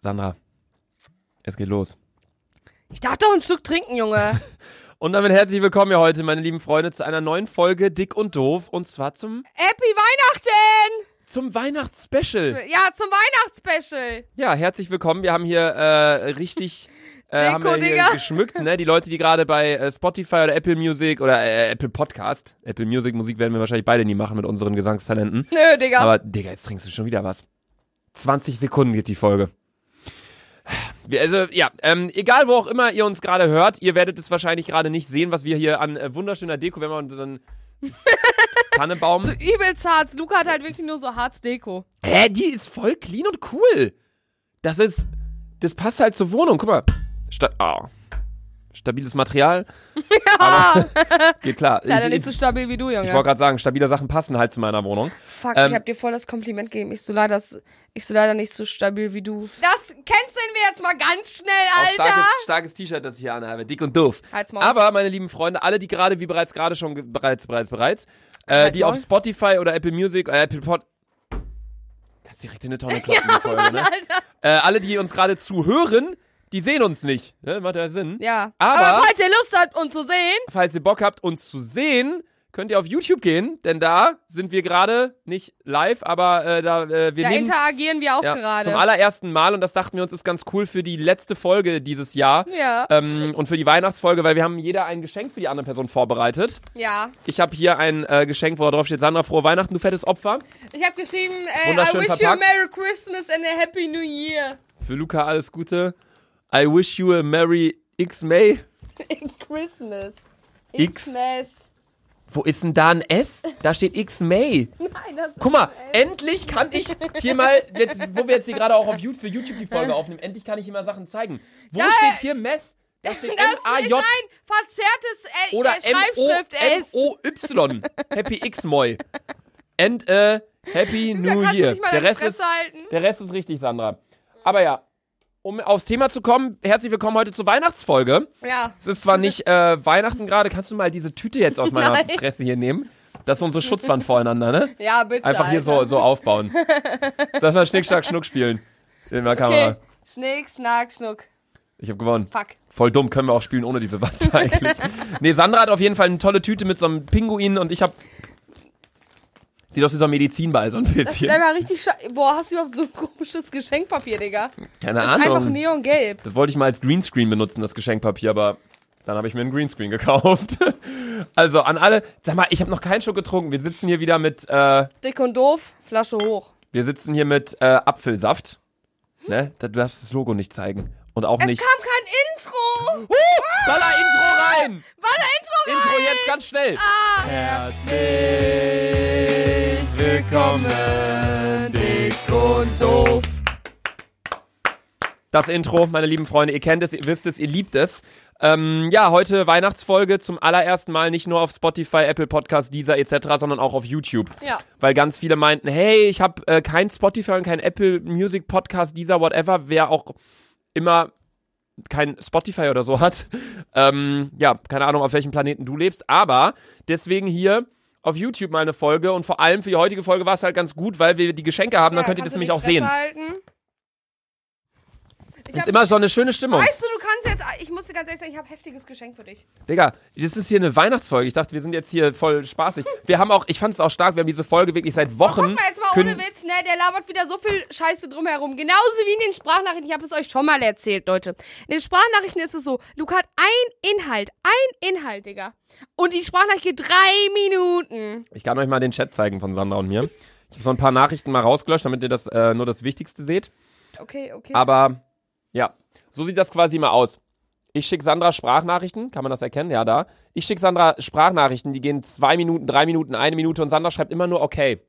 Sandra, es geht los. Ich darf doch ein Stück trinken, Junge. Und damit herzlich willkommen hier heute, meine lieben Freunde, zu einer neuen Folge Dick und Doof. Und zwar zum, Happy Weihnachten! zum Weihnachtsspecial. Ja, zum Weihnachtsspecial. Ja, herzlich willkommen. Wir haben hier äh, richtig äh, haben wir hier Digga. geschmückt, ne? Die Leute, die gerade bei äh, Spotify oder Apple Music oder äh, Apple Podcast, Apple Music Musik werden wir wahrscheinlich beide nie machen mit unseren Gesangstalenten. Nö, Digga. Aber Digga, jetzt trinkst du schon wieder was. 20 Sekunden geht die Folge. Also, ja, ähm, egal wo auch immer ihr uns gerade hört, ihr werdet es wahrscheinlich gerade nicht sehen, was wir hier an äh, wunderschöner Deko, wenn man so einen Tannebaum. so übelst hart. Luca hat halt wirklich nur so Harz Deko. Hä, die ist voll clean und cool. Das ist, das passt halt zur Wohnung. Guck mal. Sta ah. Stabiles Material. Ja, Geht klar. leider ich nicht so stabil wie du, Junge. ich wollte gerade sagen, stabile Sachen passen halt zu meiner Wohnung. Fuck, Ähm, ich hab dir voll das Kompliment gegeben. Ich so leider, ich so leider nicht so stabil wie du. Das canceln wir jetzt mal ganz schnell, Auch Alter. starkes, starkes T-Shirt, das ich hier anhabe. Dick und doof. Aber, meine lieben Freunde, alle, die gerade, wie bereits gerade schon, bereits, bereits, bereits, äh, die auf. Spotify oder Apple Music, äh, Apple Pod... Kannst direkt in eine Tonne kloppen, die Folge, Mann, ne? Alter. Äh, alle, die uns gerade zuhören, die sehen uns nicht. Ne? Macht ja Sinn. Ja. Aber- Aber falls ihr Lust habt, uns zu sehen, Falls ihr Bock habt, uns zu sehen, könnt ihr auf YouTube gehen, denn da sind wir gerade nicht live, aber äh, da äh, wir da nehmen interagieren wir auch ja, gerade. zum allerersten Mal und das dachten wir uns ist ganz cool für die letzte Folge dieses Jahr. Ja. Ähm, und für die Weihnachtsfolge, weil wir haben jeder ein Geschenk für die andere Person vorbereitet. Ja. Ich habe hier ein äh, Geschenk, wo drauf steht, Sandra, frohe Weihnachten, du fettes Opfer. Ich habe geschrieben, äh, I wish verpackt. you a Merry Christmas and a Happy New Year. Für Luca alles Gute. I wish you a Merry X-May. Christmas. X. Xmas. Wo ist denn da ein S? Da steht X-May. Nein, das Guck mal, ist endlich kann ich hier mal, jetzt, wo wir jetzt hier gerade auch auf YouTube, für YouTube die Folge aufnehmen, endlich kann ich hier mal Sachen zeigen. Wo Ja, steht hier Mess? Da steht Das ist M-A-J ein verzerrtes äh, oder äh, Schreibschrift S. M-O-Y. Happy X-Moy. And äh, Happy New Year. Der Rest, ist, halten. der Rest ist richtig, Sandra. Aber ja, um aufs Thema zu kommen, herzlich willkommen heute zur Weihnachtsfolge. Ja. Es ist zwar nicht äh, Weihnachten gerade, kannst du mal diese Tüte jetzt aus meiner Nein. Fresse hier nehmen? Das ist unsere Schutzwand voreinander, ne? Ja, bitte. Einfach hier so, so aufbauen. Lass mal Schnick, Schnack, Schnuck spielen. In der Kamera. Okay. Schnick, schnack, schnuck. Ich habe gewonnen. Fuck. Voll dumm, können wir auch spielen ohne diese Wand eigentlich. nee, Sandra hat auf jeden Fall eine tolle Tüte mit so einem Pinguin und ich habe Sieht aus wie so ein Medizinball, so ein Das ist bisschen. einfach richtig sche Boah, hast du überhaupt so ein komisches Geschenkpapier, Digga? Keine Das ist einfach Ahnung. neongelb. Das wollte ich mal als Greenscreen benutzen, das Geschenkpapier, aber dann habe ich mir einen Greenscreen gekauft. also an alle, sag mal, ich habe noch keinen Schluck getrunken. Wir sitzen hier wieder mit, äh, Dick und doof, Flasche hoch. wir sitzen hier mit äh, Apfelsaft. Ne? Da- Du darfst das Logo nicht zeigen. Und auch Es nicht. kam kein Intro. Uh, Baller Intro rein! Baller Intro. Intro jetzt ganz schnell! Ah. Herzlich willkommen, dick und doof. Das Intro, meine lieben Freunde, ihr kennt es, ihr wisst es, ihr liebt es. Ähm, ja, heute Weihnachtsfolge zum allerersten Mal nicht nur auf Spotify, Apple Podcast, Deezer etc., sondern auch auf YouTube. Ja. Weil ganz viele meinten, hey, ich habe äh, kein Spotify und kein Apple Music Podcast, Deezer, whatever, wer auch immer kein Spotify oder so hat. Ähm, ja, keine Ahnung, auf welchem Planeten du lebst, aber deswegen hier auf YouTube mal eine Folge und vor allem für die heutige Folge war es halt ganz gut, weil wir die Geschenke haben, dann könnt ihr das nämlich auch sehen. Halten? Ich Ist immer so eine schöne Stimmung. weißt du, du jetzt, ich muss dir ganz ehrlich sagen, ich habe heftiges Geschenk für dich. Digga, das ist hier eine Weihnachtsfolge. Ich dachte, wir sind jetzt hier voll spaßig. Wir haben auch, ich fand es auch stark, wir haben diese Folge wirklich seit Wochen. Guck mal jetzt mal ohne Witz, ne? Der labert wieder so viel Scheiße drumherum. Genauso wie in den Sprachnachrichten. Ich habe es euch schon mal erzählt, Leute. In den Sprachnachrichten ist es so, Luca hat ein Inhalt. Ein Inhalt, Digga. Und die Sprachnachricht geht drei Minuten. Ich kann euch mal den Chat zeigen von Sandra und mir. Ich habe so ein paar Nachrichten mal rausgelöscht, damit ihr das äh, nur das Wichtigste seht. Okay, okay. Aber ja, so sieht das quasi mal aus. Ich schicke Sandra Sprachnachrichten, kann man das erkennen? Ja, da. Ich schicke Sandra Sprachnachrichten, die gehen zwei Minuten, drei Minuten, eine Minute und Sandra schreibt immer nur okay.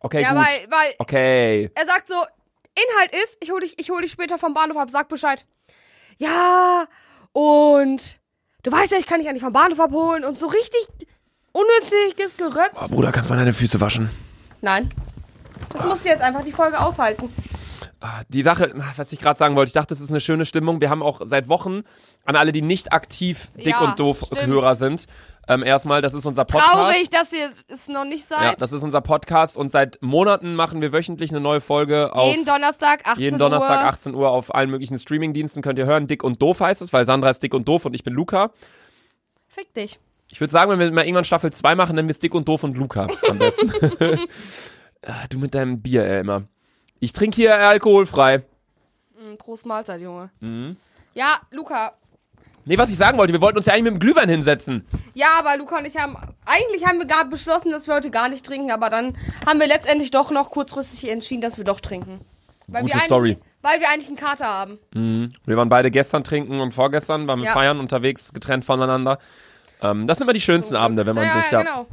Okay, ja, gut. weil, weil Okay. er sagt so, Inhalt ist, ich hole dich, ich hol dich später vom Bahnhof ab, sag Bescheid. Ja, und du weißt ja, ich kann dich eigentlich vom Bahnhof abholen und so richtig unnütziges Gerötz. Oh, Bruder, kannst du mal deine Füße waschen? Nein. Das musst du jetzt einfach die Folge aushalten. Ah, Die Sache, was ich gerade sagen wollte, ich dachte, es ist eine schöne Stimmung. Wir haben auch seit Wochen an alle, die nicht aktiv dick Ja, und doof stimmt. Hörer sind. Ähm, erstmal, das ist unser Podcast. Traurig, dass ihr es noch nicht seid. Ja, das ist unser Podcast und seit Monaten machen wir wöchentlich eine neue Folge auf jeden Donnerstag, 18 jeden Donnerstag Uhr. 18 Uhr auf allen möglichen Streamingdiensten könnt ihr hören. Dick und doof heißt es, weil Sandra ist dick und doof und ich bin Luca. Fick dich. Ich würde sagen, wenn wir mal irgendwann Staffel 2 machen, nennen wir es Dick und Doof und Luca am besten. Ah, du mit deinem Bier, ey, immer. Ich trinke hier alkoholfrei. Mm, Prost Mahlzeit, Junge. Mhm. Ja, Luca. Nee, was ich sagen wollte, wir wollten uns ja eigentlich mit dem Glühwein hinsetzen. Ja, aber Luca und ich haben. Eigentlich haben wir gerade beschlossen, dass wir heute gar nicht trinken, aber dann haben wir letztendlich doch noch kurzfristig entschieden, dass wir doch trinken. Weil Gute wir eigentlich, Story. Weil wir eigentlich einen Kater haben. Mhm. Wir waren beide gestern trinken und vorgestern waren wir Ja. feiern unterwegs, getrennt voneinander. Ähm, das sind immer die schönsten Abende, wenn man ja, sich ja. ja. genau.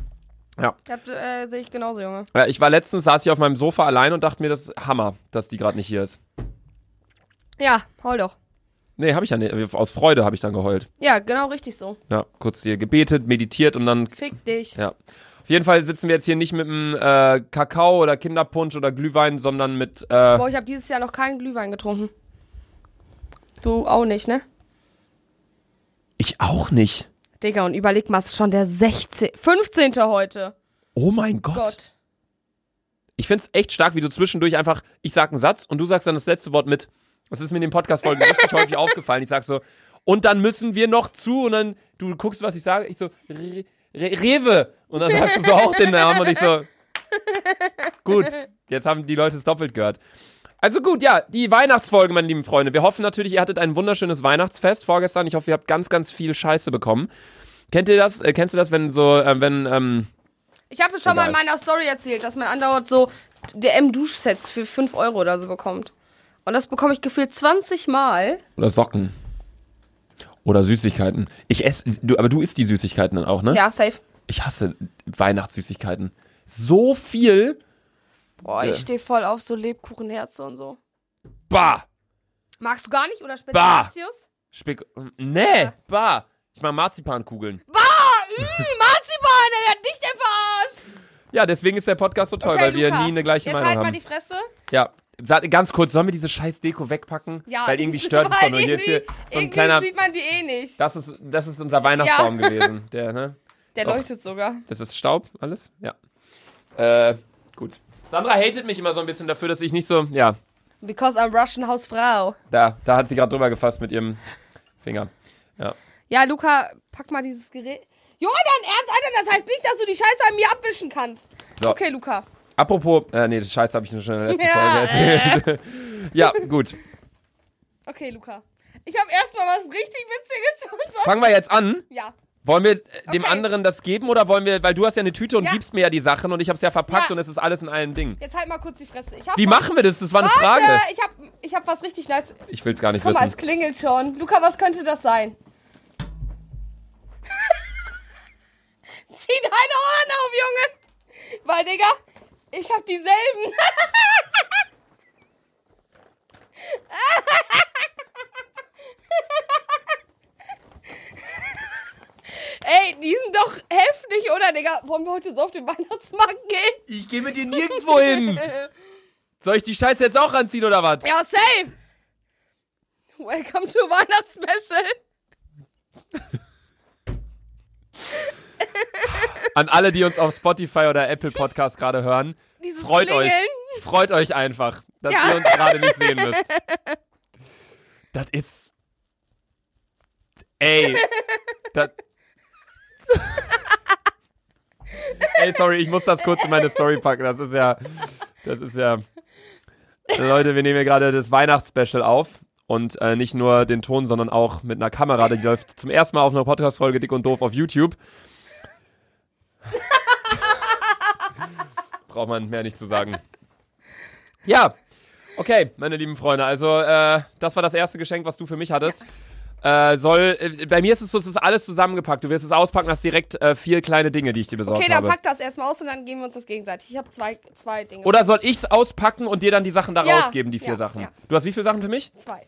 Ja. Das äh, sehe ich genauso, Junge. Ja, Ich war letztens, saß ich auf meinem Sofa allein und dachte mir, das ist Hammer, dass die gerade nicht hier ist. Ja, heul doch. Nee, habe ich ja nicht. Aus Freude habe ich dann geheult. Ja, genau richtig so. Ja, kurz hier gebetet, meditiert und dann Fick dich. Ja. Auf jeden Fall sitzen wir jetzt hier nicht mit einem äh, Kakao oder Kinderpunsch oder Glühwein, sondern mit. Äh, Boah, ich habe dieses Jahr noch keinen Glühwein getrunken. Du auch nicht, ne? ich auch nicht. Digga, und überleg mal, es ist schon der 16. 15. heute. Oh mein Gott. Gott. Ich find's echt stark, wie du zwischendurch einfach. Ich sag einen Satz und du sagst dann das letzte Wort mit. Das ist mir in den Podcast-Folgen richtig häufig aufgefallen. Ich sag so. Und dann müssen wir noch zu und dann. Du guckst, was ich sage. Ich so. Re Re Rewe. Und dann sagst du so auch den Namen und ich so. Gut. Jetzt haben die Leute es doppelt gehört. Also gut, ja, die Weihnachtsfolge, meine lieben Freunde. Wir hoffen natürlich, ihr hattet ein wunderschönes Weihnachtsfest vorgestern. Ich hoffe, ihr habt ganz, ganz viel Scheiße bekommen. Kennt ihr das? Äh, kennst du das, wenn so, äh, wenn, ähm, Ich habe es schon mal in Egal. meiner Story erzählt, dass man andauernd so DM-Duschsets für 5 Euro oder so bekommt. Und das bekomme ich gefühlt 20 Mal. oder Socken? Oder Süßigkeiten. Ich esse, du, aber du isst die Süßigkeiten dann auch, ne? Ja, safe. Ich hasse Weihnachtssüßigkeiten. So viel. Boah, Äh. ich stehe voll auf so Lebkuchenherze und so. Bah! Magst du gar nicht oder Spekulatius? Spek nee, bah! Ich mach Marzipankugeln. Bah, ih, Marzipan, er hat dich denn verarscht. Ja, deswegen ist der Podcast so toll, Okay, weil wir Luca, nie eine gleiche Jetzt Meinung halt mal haben. die Fresse. Ja. Ganz kurz, sollen wir diese scheiß Deko wegpacken? Ja, Weil irgendwie stört es doch nur. Hier ist hier so ein kleiner. sieht man die eh nicht. Das ist, das ist unser Weihnachtsbaum gewesen. Der, ne? Der Doch. leuchtet sogar. Das ist Staub, alles? Ja. Äh, gut. Sandra hatet mich immer so ein bisschen dafür, dass ich nicht so, ja, Because I'm Russian Hausfrau. da, da hat sie gerade drüber gefasst mit ihrem Finger. Ja, Luca, pack mal dieses Gerät. Junge, dein Ernst, Alter, das heißt nicht, dass du die Scheiße an mir abwischen kannst. So, Okay, Luca. apropos, äh, nee, das Scheiß habe ich schon in der letzten Ja, Folge erzählt. ja, gut. Okay, Luca. Ich habe erstmal was richtig Witziges uns. Fangen wir jetzt an. Ja. Wollen wir äh, dem Okay. anderen das geben oder wollen wir, weil du hast ja eine Tüte und Ja. gibst mir ja die Sachen und ich habe es ja verpackt Ja. und es ist alles in einem Ding. Jetzt halt mal kurz die Fresse. Wie was, machen wir das? Das war eine Warte, Frage. ich hab, ich hab was richtig nice. Ich will es gar nicht Guck mal, es wissen. klingelt schon. Luca, was könnte das sein? Zieh deine Ohren auf, Junge! Weil, Digga, ich hab dieselben. Ey, die sind doch heftig, oder, Digga? Wollen wir heute so auf den Weihnachtsmarkt gehen? Ich gehe mit dir nirgendwo hin. Soll ich die Scheiße jetzt auch anziehen oder was? Ja, safe! Welcome to Weihnachtsspecial. An alle, die uns auf Spotify oder Apple Podcast gerade hören, Dieses freut Klingeln. euch. Freut euch einfach, dass Ja. ihr uns gerade nicht sehen müsst. Das ist. Ey. Das. Ey, sorry, ich muss das kurz in meine Story packen. Das ist ja. Das ist ja. Leute, wir nehmen hier gerade das Weihnachtsspecial auf. Und äh, nicht nur den Ton, sondern auch mit einer Kamera. Die läuft zum ersten Mal auf einer Podcast-Folge Dick und Doof auf YouTube. Braucht man mehr nicht zu sagen. Ja, okay, meine lieben Freunde. Also, äh, das war das erste Geschenk, was du für mich hattest. Äh, soll, äh, bei mir ist es so, es ist alles zusammengepackt. Du wirst es auspacken, hast direkt äh, vier kleine Dinge, die ich dir besorgt Okay, dann habe. pack das erstmal aus und dann geben wir uns das gegenseitig. Ich habe zwei, zwei Dinge. Oder soll ich es auspacken und dir dann die Sachen da Ja, rausgeben, die vier ja, Sachen? ja. Du hast wie viele Sachen für mich? Zwei.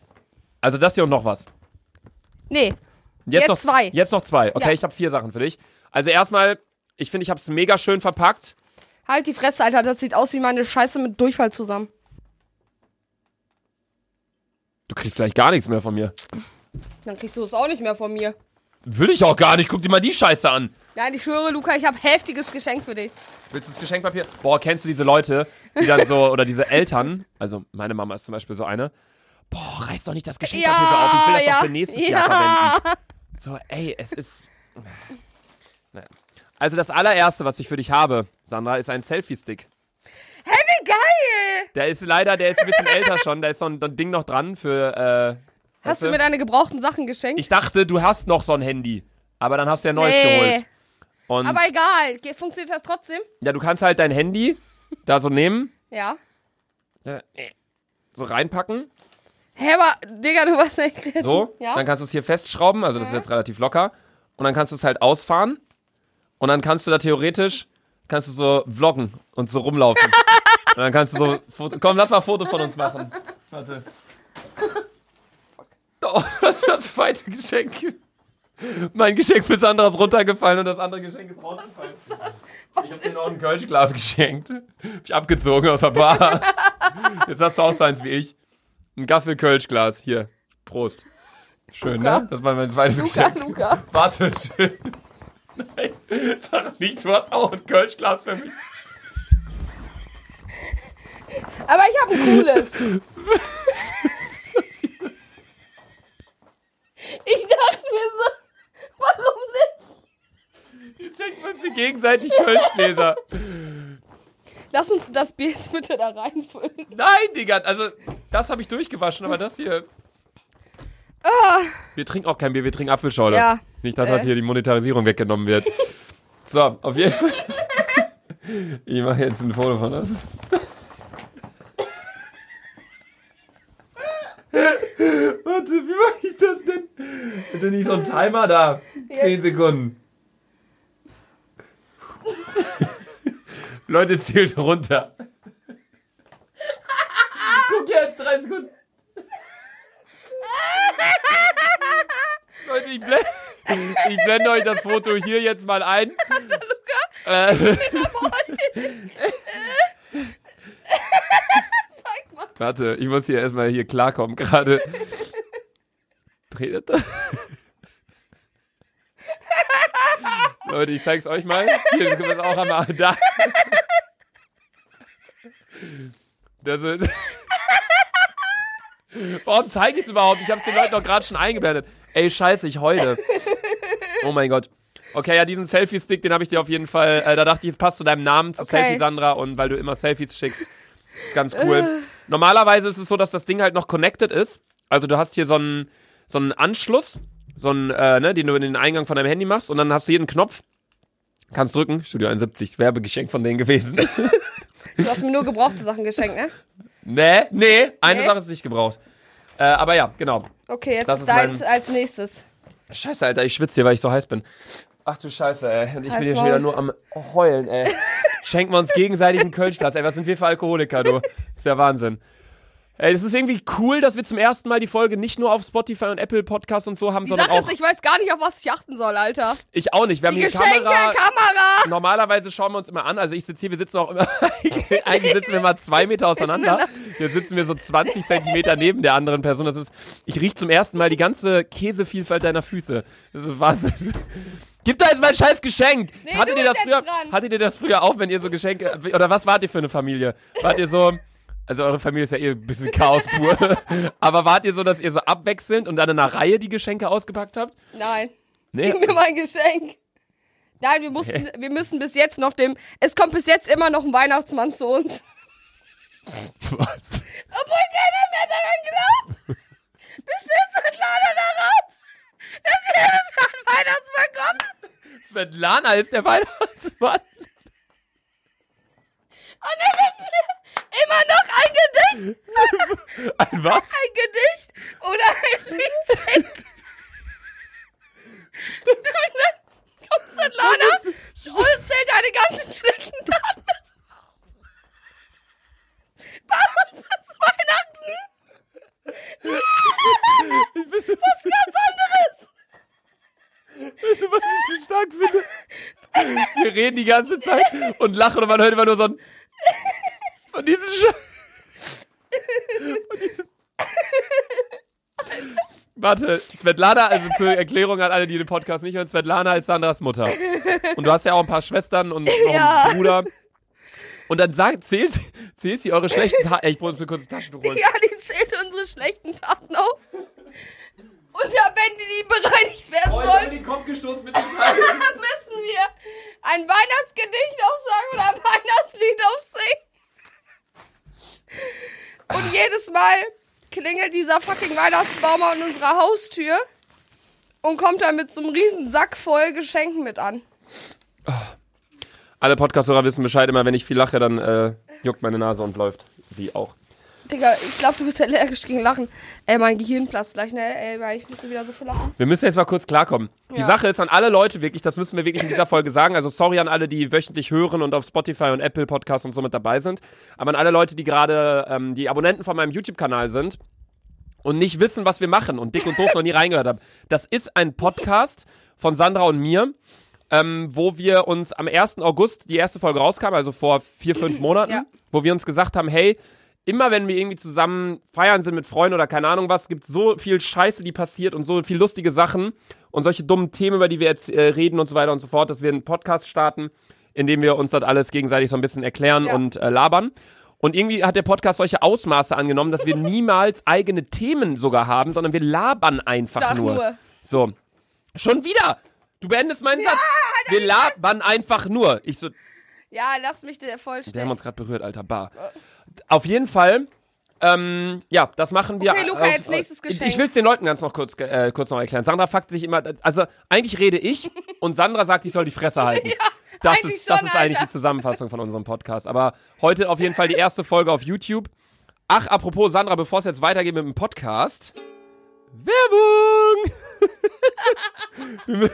Also das hier und noch was. Nee. Jetzt noch zwei. Jetzt noch zwei. Okay, Ja. ich habe vier Sachen für dich. Also erstmal, ich finde, ich habe es mega schön verpackt. Halt die Fresse, Alter. Das sieht aus wie meine Scheiße mit Durchfall zusammen. Du kriegst gleich gar nichts mehr von mir. Dann kriegst du es auch nicht mehr von mir. Will ich auch gar nicht. Guck dir mal die Scheiße an. Nein, ich schwöre, Luca, ich habe heftiges Geschenk für dich. Willst du das Geschenkpapier? Boah, kennst du diese Leute, die dann so, oder diese Eltern, also meine Mama ist zum Beispiel so eine, boah, reiß doch nicht das Geschenkpapier so auf, ich will das ja, doch für nächstes ja. Jahr verwenden. So, ey, es ist. Naja. Also das allererste, was ich für dich habe, Sandra, ist ein Selfie-Stick. Hey, wie geil! Der ist leider, der ist ein bisschen älter schon, da ist so ein, so ein Ding noch dran für, äh, Hast du mir deine gebrauchten Sachen geschenkt? Ich dachte, du hast noch so ein Handy, aber dann hast du ja ein neues Nee. geholt. Und Aber egal, funktioniert das trotzdem? ja, du kannst halt dein Handy da so nehmen, Ja. äh, so reinpacken Hä, aber, Digga, du warst echt. So, Ja. dann kannst du es hier festschrauben, also das ist jetzt relativ locker. Und dann kannst du es halt ausfahren. Und dann kannst du da theoretisch, kannst du so vloggen und so rumlaufen. und dann kannst du so, Foto, komm, lass mal ein Foto von uns machen. Warte. Oh, das ist das zweite Geschenk. Mein Geschenk für Sandra ist runtergefallen und das andere Geschenk ist rausgefallen. Was Ich hab ist dir noch ein Kölschglas geschenkt. Hab ich abgezogen aus der Bar. Jetzt hast du auch so eins wie ich. Ein Gaffel-Kölschglas. Hier. Prost. Schön, Luca. ne? Das war mein zweites Luca, Geschenk. Luca. Warte, schön. Nein, sag nicht, du hast auch ein Kölschglas für mich. Aber ich habe ein cooles. Ich dachte mir so, warum nicht? Jetzt schenken wir uns hier gegenseitig Kölschgläser. Lass uns das Bier jetzt bitte da reinfüllen. Nein, Digga, also das habe ich durchgewaschen, aber das hier. Ah, Wir trinken auch kein Bier, wir trinken Apfelschorle. Ja. Nicht, dass halt Äh. hier die Monetarisierung weggenommen wird. So, auf jeden Fall. Ich mache jetzt ein Foto von uns. Warte, wie mache ich das denn? Bitte nicht so ein Timer da. 10 Sekunden. Leute, zählt runter. Guck jetzt, 3 Sekunden. Leute, ich blende, ich blende euch das Foto hier jetzt mal ein. Äh, sag mal. Warte, ich muss hier erstmal hier klarkommen gerade. Dreht das? Leute, ich zeig's euch mal. Hier, das können wir auch einmal da. Das ist. Warum zeige ich es überhaupt? Ich habe es den Leuten doch gerade schon eingeblendet. Ey, scheiße, ich heule. Oh mein Gott. Okay, ja, diesen Selfie-Stick, den habe ich dir auf jeden Fall. Äh, da dachte ich, es passt zu deinem Namen, zu Okay. Selfie Sandra und weil du immer Selfies schickst. Ist ganz cool. Normalerweise ist es so, dass das Ding halt noch connected ist. Also du hast hier so einen, so einen Anschluss, so einen, äh, ne, den du in den Eingang von deinem Handy machst und dann hast du hier einen Knopf. Kannst drücken. Studio 71, Werbegeschenk von denen gewesen. Du hast mir nur gebrauchte Sachen geschenkt, ne? nee, nee, eine Nee? Sache ist nicht gebraucht. Äh, aber ja, genau. Okay, jetzt Das ist ist mein- deins als nächstes. Scheiße, Alter, ich schwitze hier, weil ich so heiß bin. Ach du Scheiße, ey. Und ich bin Halt's hier schon wieder nur am Heulen, ey. Schenken wir uns gegenseitig einen Kölschglas, ey. Was sind wir für Alkoholiker, du? Das ist der Wahnsinn. Ey, das ist irgendwie cool, dass wir zum ersten Mal die Folge nicht nur auf Spotify und Apple Podcasts und so haben, Die sondern Sache auch. ist, ich weiß gar nicht, auf was ich achten soll, Alter. ich auch nicht. Wir haben Die hier Geschenke, Kamera. Kamera. Normalerweise schauen wir uns immer an. Also ich sitze hier, wir sitzen auch immer. eigentlich sitzen wir mal zwei Meter auseinander. Jetzt sitzen wir so 20 Zentimeter neben der anderen Person. Das ist. Ich rieche zum ersten Mal die ganze Käsevielfalt deiner Füße. Das ist Wahnsinn. Gib da jetzt mein scheiß Geschenk! Nee, hattet, ihr das früher, hattet ihr das früher auch, wenn ihr so Geschenke. Oder was wart ihr für eine Familie? Wart ihr so. Also eure Familie ist ja eh ein bisschen Chaos pur. Aber wart ihr so, dass ihr so abwechselnd und dann in einer Reihe die Geschenke ausgepackt habt? Nein, Nee. gib mir mein Geschenk. Nein, wir, mussten, wir müssen bis jetzt noch dem. Es kommt bis jetzt immer noch ein Weihnachtsmann zu uns. Was? Obwohl keiner mehr daran glaubt. Besteht Svetlana darauf, dass jedes Jahr ein Weihnachtsmann kommt? Svetlana ist der Weihnachtsmann. Und dann wir immer noch ein Gedicht, Ein was? ein Gedicht oder ein Lied. Und dann kommt Svetlana und zählt deine ganzen schlechten Taten. Bei uns ist Weihnachten Ich weiß, was ganz anderes. Weißt du, was ich so stark finde? Wir reden die ganze Zeit und lachen und man hört immer nur so ein. Von diesen Sch Warte, Svetlana, also zur Erklärung an alle, die den Podcast nicht hören, Svetlana ist Sandras Mutter. Und du hast ja auch ein paar Schwestern und noch Ja. einen Bruder. Und dann sagt, zählt, zählt sie eure schlechten Taten. Ich muss mir kurz ein Taschentuch holen. Ja, die zählt unsere schlechten Taten auf. Und ja, wenn die, die bereinigt werden Oh, ich hab mir sollen, den Kopf gestoßen mit dem Teil. müssen wir ein Weihnachtsgedicht aufsagen oder ein Weihnachtslied aufsingen. Und jedes Mal klingelt dieser fucking Weihnachtsbaum an unserer Haustür und kommt dann mit so einem riesen Sack voll Geschenken mit an. Alle Podcast-Hörer wissen Bescheid, immer wenn ich viel lache, dann äh, juckt meine Nase und läuft. Sie auch. Digga, ich glaube, du bist allergisch gegen Lachen. Ey, mein Gehirn platzt gleich, ne? Ey, weil ich musste wieder so viel lachen. Wir müssen jetzt mal kurz klarkommen. Die Ja. Sache ist an alle Leute wirklich, das müssen wir wirklich in dieser Folge sagen. Also sorry an alle, die wöchentlich hören und auf Spotify und Apple Podcasts und so mit dabei sind. Aber an alle Leute, die gerade ähm, die Abonnenten von meinem YouTube-Kanal sind und nicht wissen, was wir machen und dick und doof noch nie reingehört haben. Das ist ein Podcast von Sandra und mir, ähm, wo wir uns am 1. August die erste Folge rauskam, also vor vier, fünf Monaten, Ja. wo wir uns gesagt haben, hey, immer wenn wir irgendwie zusammen feiern sind mit Freunden oder keine Ahnung was, gibt so viel Scheiße, die passiert und so viel lustige Sachen und solche dummen Themen, über die wir jetzt äh, reden und so weiter und so fort, dass wir einen Podcast starten, in dem wir uns das alles gegenseitig so ein bisschen erklären Ja. und äh, labern. Und irgendwie hat der Podcast solche Ausmaße angenommen, dass wir niemals eigene Themen sogar haben, sondern wir labern einfach Ach, nur. nur. So. Schon wieder! Du beendest meinen Satz. Wir labern einfach nur. Ich so, Ja, lass mich dir wir haben uns gerade berührt, Alter. Bar. Auf jeden Fall. Ähm, ja, das machen wir. Okay, Luca, jetzt nächstes Ich, Geschenk. ich will es den Leuten ganz noch kurz, äh, kurz noch erklären. Sandra fuckt sich immer. Also, eigentlich rede ich und Sandra sagt, ich soll die Fresse halten. das eigentlich ist, das schon, ist eigentlich Alter. die Zusammenfassung von unserem Podcast. Aber heute auf jeden Fall die erste Folge auf YouTube. Ach, apropos Sandra, bevor es jetzt weitergeht mit dem Podcast. Werbung!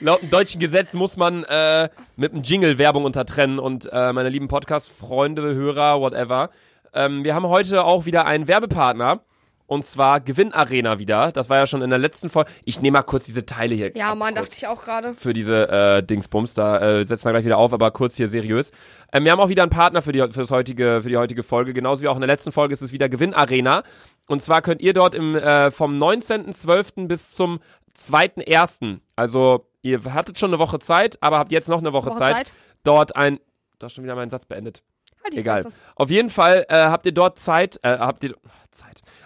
Laut dem deutschen Gesetz muss man äh, mit einem Jingle Werbung untertrennen und äh, meine lieben Podcast-Freunde, Hörer, whatever. Ähm, wir haben heute auch wieder einen Werbepartner und zwar Gewinnarena wieder. Das war ja schon in der letzten Folge. Ich nehme mal kurz diese Teile hier. Ja, Mann, dachte ich auch gerade. für diese äh, Dingsbums. Da äh, setzen wir gleich wieder auf, aber kurz hier seriös. Ähm, wir haben auch wieder einen Partner für die, fürs heutige, für die heutige Folge. Genauso wie auch in der letzten Folge ist es wieder Gewinnarena. Und zwar könnt ihr dort im, äh, vom 19.12. bis zum 2.1., also ihr hattet schon eine Woche Zeit, aber habt jetzt noch eine Woche, Woche Zeit, Zeit. dort ein... Du hast schon wieder meinen Satz beendet. Halt die Egal. Fresse. Auf jeden Fall äh, habt ihr dort Zeit, äh, habt ihr Zeit,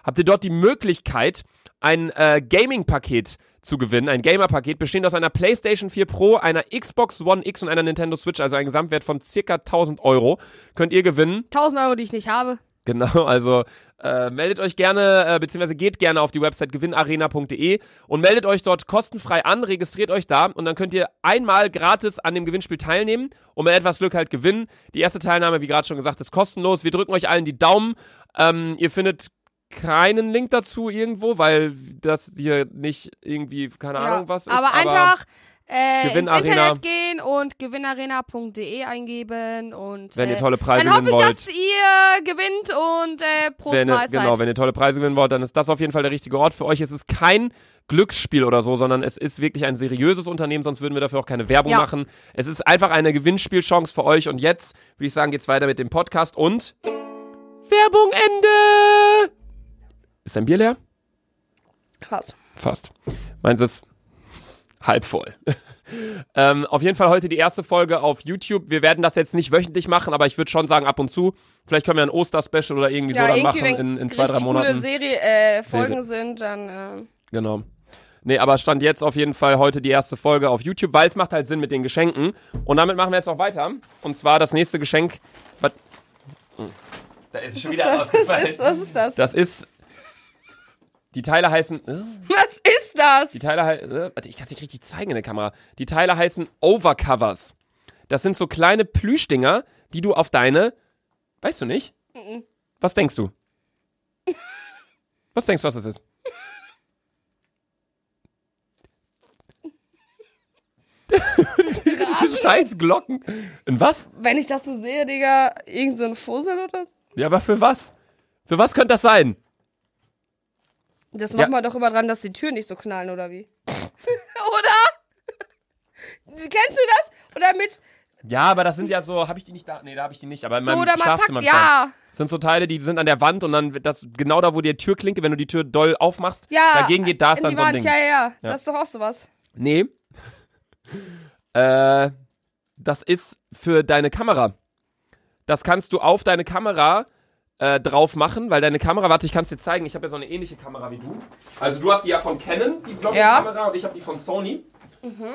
habt ihr dort die Möglichkeit, ein äh, Gaming-Paket zu gewinnen, ein Gamer-Paket bestehend aus einer PlayStation 4 Pro, einer Xbox One X und einer Nintendo Switch, also ein Gesamtwert von circa 1000 Euro, könnt ihr gewinnen. 1000 Euro, die ich nicht habe. Genau, also äh, meldet euch gerne, äh, beziehungsweise geht gerne auf die Website gewinnarena.de und meldet euch dort kostenfrei an, registriert euch da und dann könnt ihr einmal gratis an dem Gewinnspiel teilnehmen und mit etwas Glück halt gewinnen. Die erste Teilnahme, wie gerade schon gesagt, ist kostenlos. Wir drücken euch allen die Daumen. Ähm, ihr findet keinen Link dazu irgendwo, weil das hier nicht irgendwie, keine Ja, Ahnung was ist. aber einfach äh, ins. Internet gehen und gewinnarena.de eingeben und wenn äh, ihr tolle Preise dann hoffe ich, wollt. dass ihr gewinnt und äh, Prost wenn Mahlzeit. genau, wenn ihr tolle Preise gewinnen wollt, dann ist das auf jeden Fall der richtige Ort für euch. Es ist kein Glücksspiel oder so, sondern es ist wirklich ein seriöses Unternehmen, sonst würden wir dafür auch keine Werbung Ja. machen. Es ist einfach eine Gewinnspielchance für euch und jetzt würde ich sagen, geht's weiter mit dem Podcast und Werbung Ende. Ist dein Bier leer? Was? Fast. Meins ist halb voll. ähm, auf jeden Fall heute die erste Folge auf YouTube. Wir werden das jetzt nicht wöchentlich machen, aber ich würde schon sagen, ab und zu. Vielleicht können wir ein Oster-Special oder irgendwie so dann machen wenn in, in zwei, drei Monaten. coole Serie, äh, Folgen Serie. sind, dann äh, Genau. Nee, aber stand jetzt auf jeden Fall heute die erste Folge auf YouTube, weil es macht halt Sinn mit den Geschenken. Und damit machen wir jetzt noch weiter. Und zwar das nächste Geschenk. Was? Hm. Da ist es schon was, wieder ist das? was, ist, was ist das? Das ist. Die Teile heißen. Äh, Was ist das? die Teile heißen. Äh, warte, ich kann es nicht richtig zeigen in der Kamera. Die Teile heißen Overcovers. Das sind so kleine Plüschdinger, die du auf deine. Weißt du nicht? Was denkst du? Was denkst du, was das ist? Diese scheiß Glocken. In was? Wenn ich das so sehe, Digga, irgend so ein Fussel oder so? Ja, aber für was? Für was könnte das sein? Das Ja. macht man doch immer dran, dass die Türen nicht so knallen, oder wie? oder? Kennst du das? Oder mit Ja, aber das sind ja so, habe ich die nicht da? Nee, da habe ich die nicht, aber in So, meinem oder Schlafzimmer. packt, ja, Das sind so Teile, die sind an der Wand und dann wird das genau da, wo die Türklinke, wenn du die Tür doll aufmachst, ja. dagegen geht, da ist dann so ein. Ding. Ja, ja, ja, Ja. Das ist doch auch sowas. Nee. äh, das ist für deine Kamera. Das kannst du auf deine Kamera äh, drauf machen, weil deine Kamera, warte, ich kann es dir zeigen, ich habe ja so eine ähnliche Kamera wie du. Also du hast die ja von Canon, die Vlog-Kamera, und ich habe die von Sony.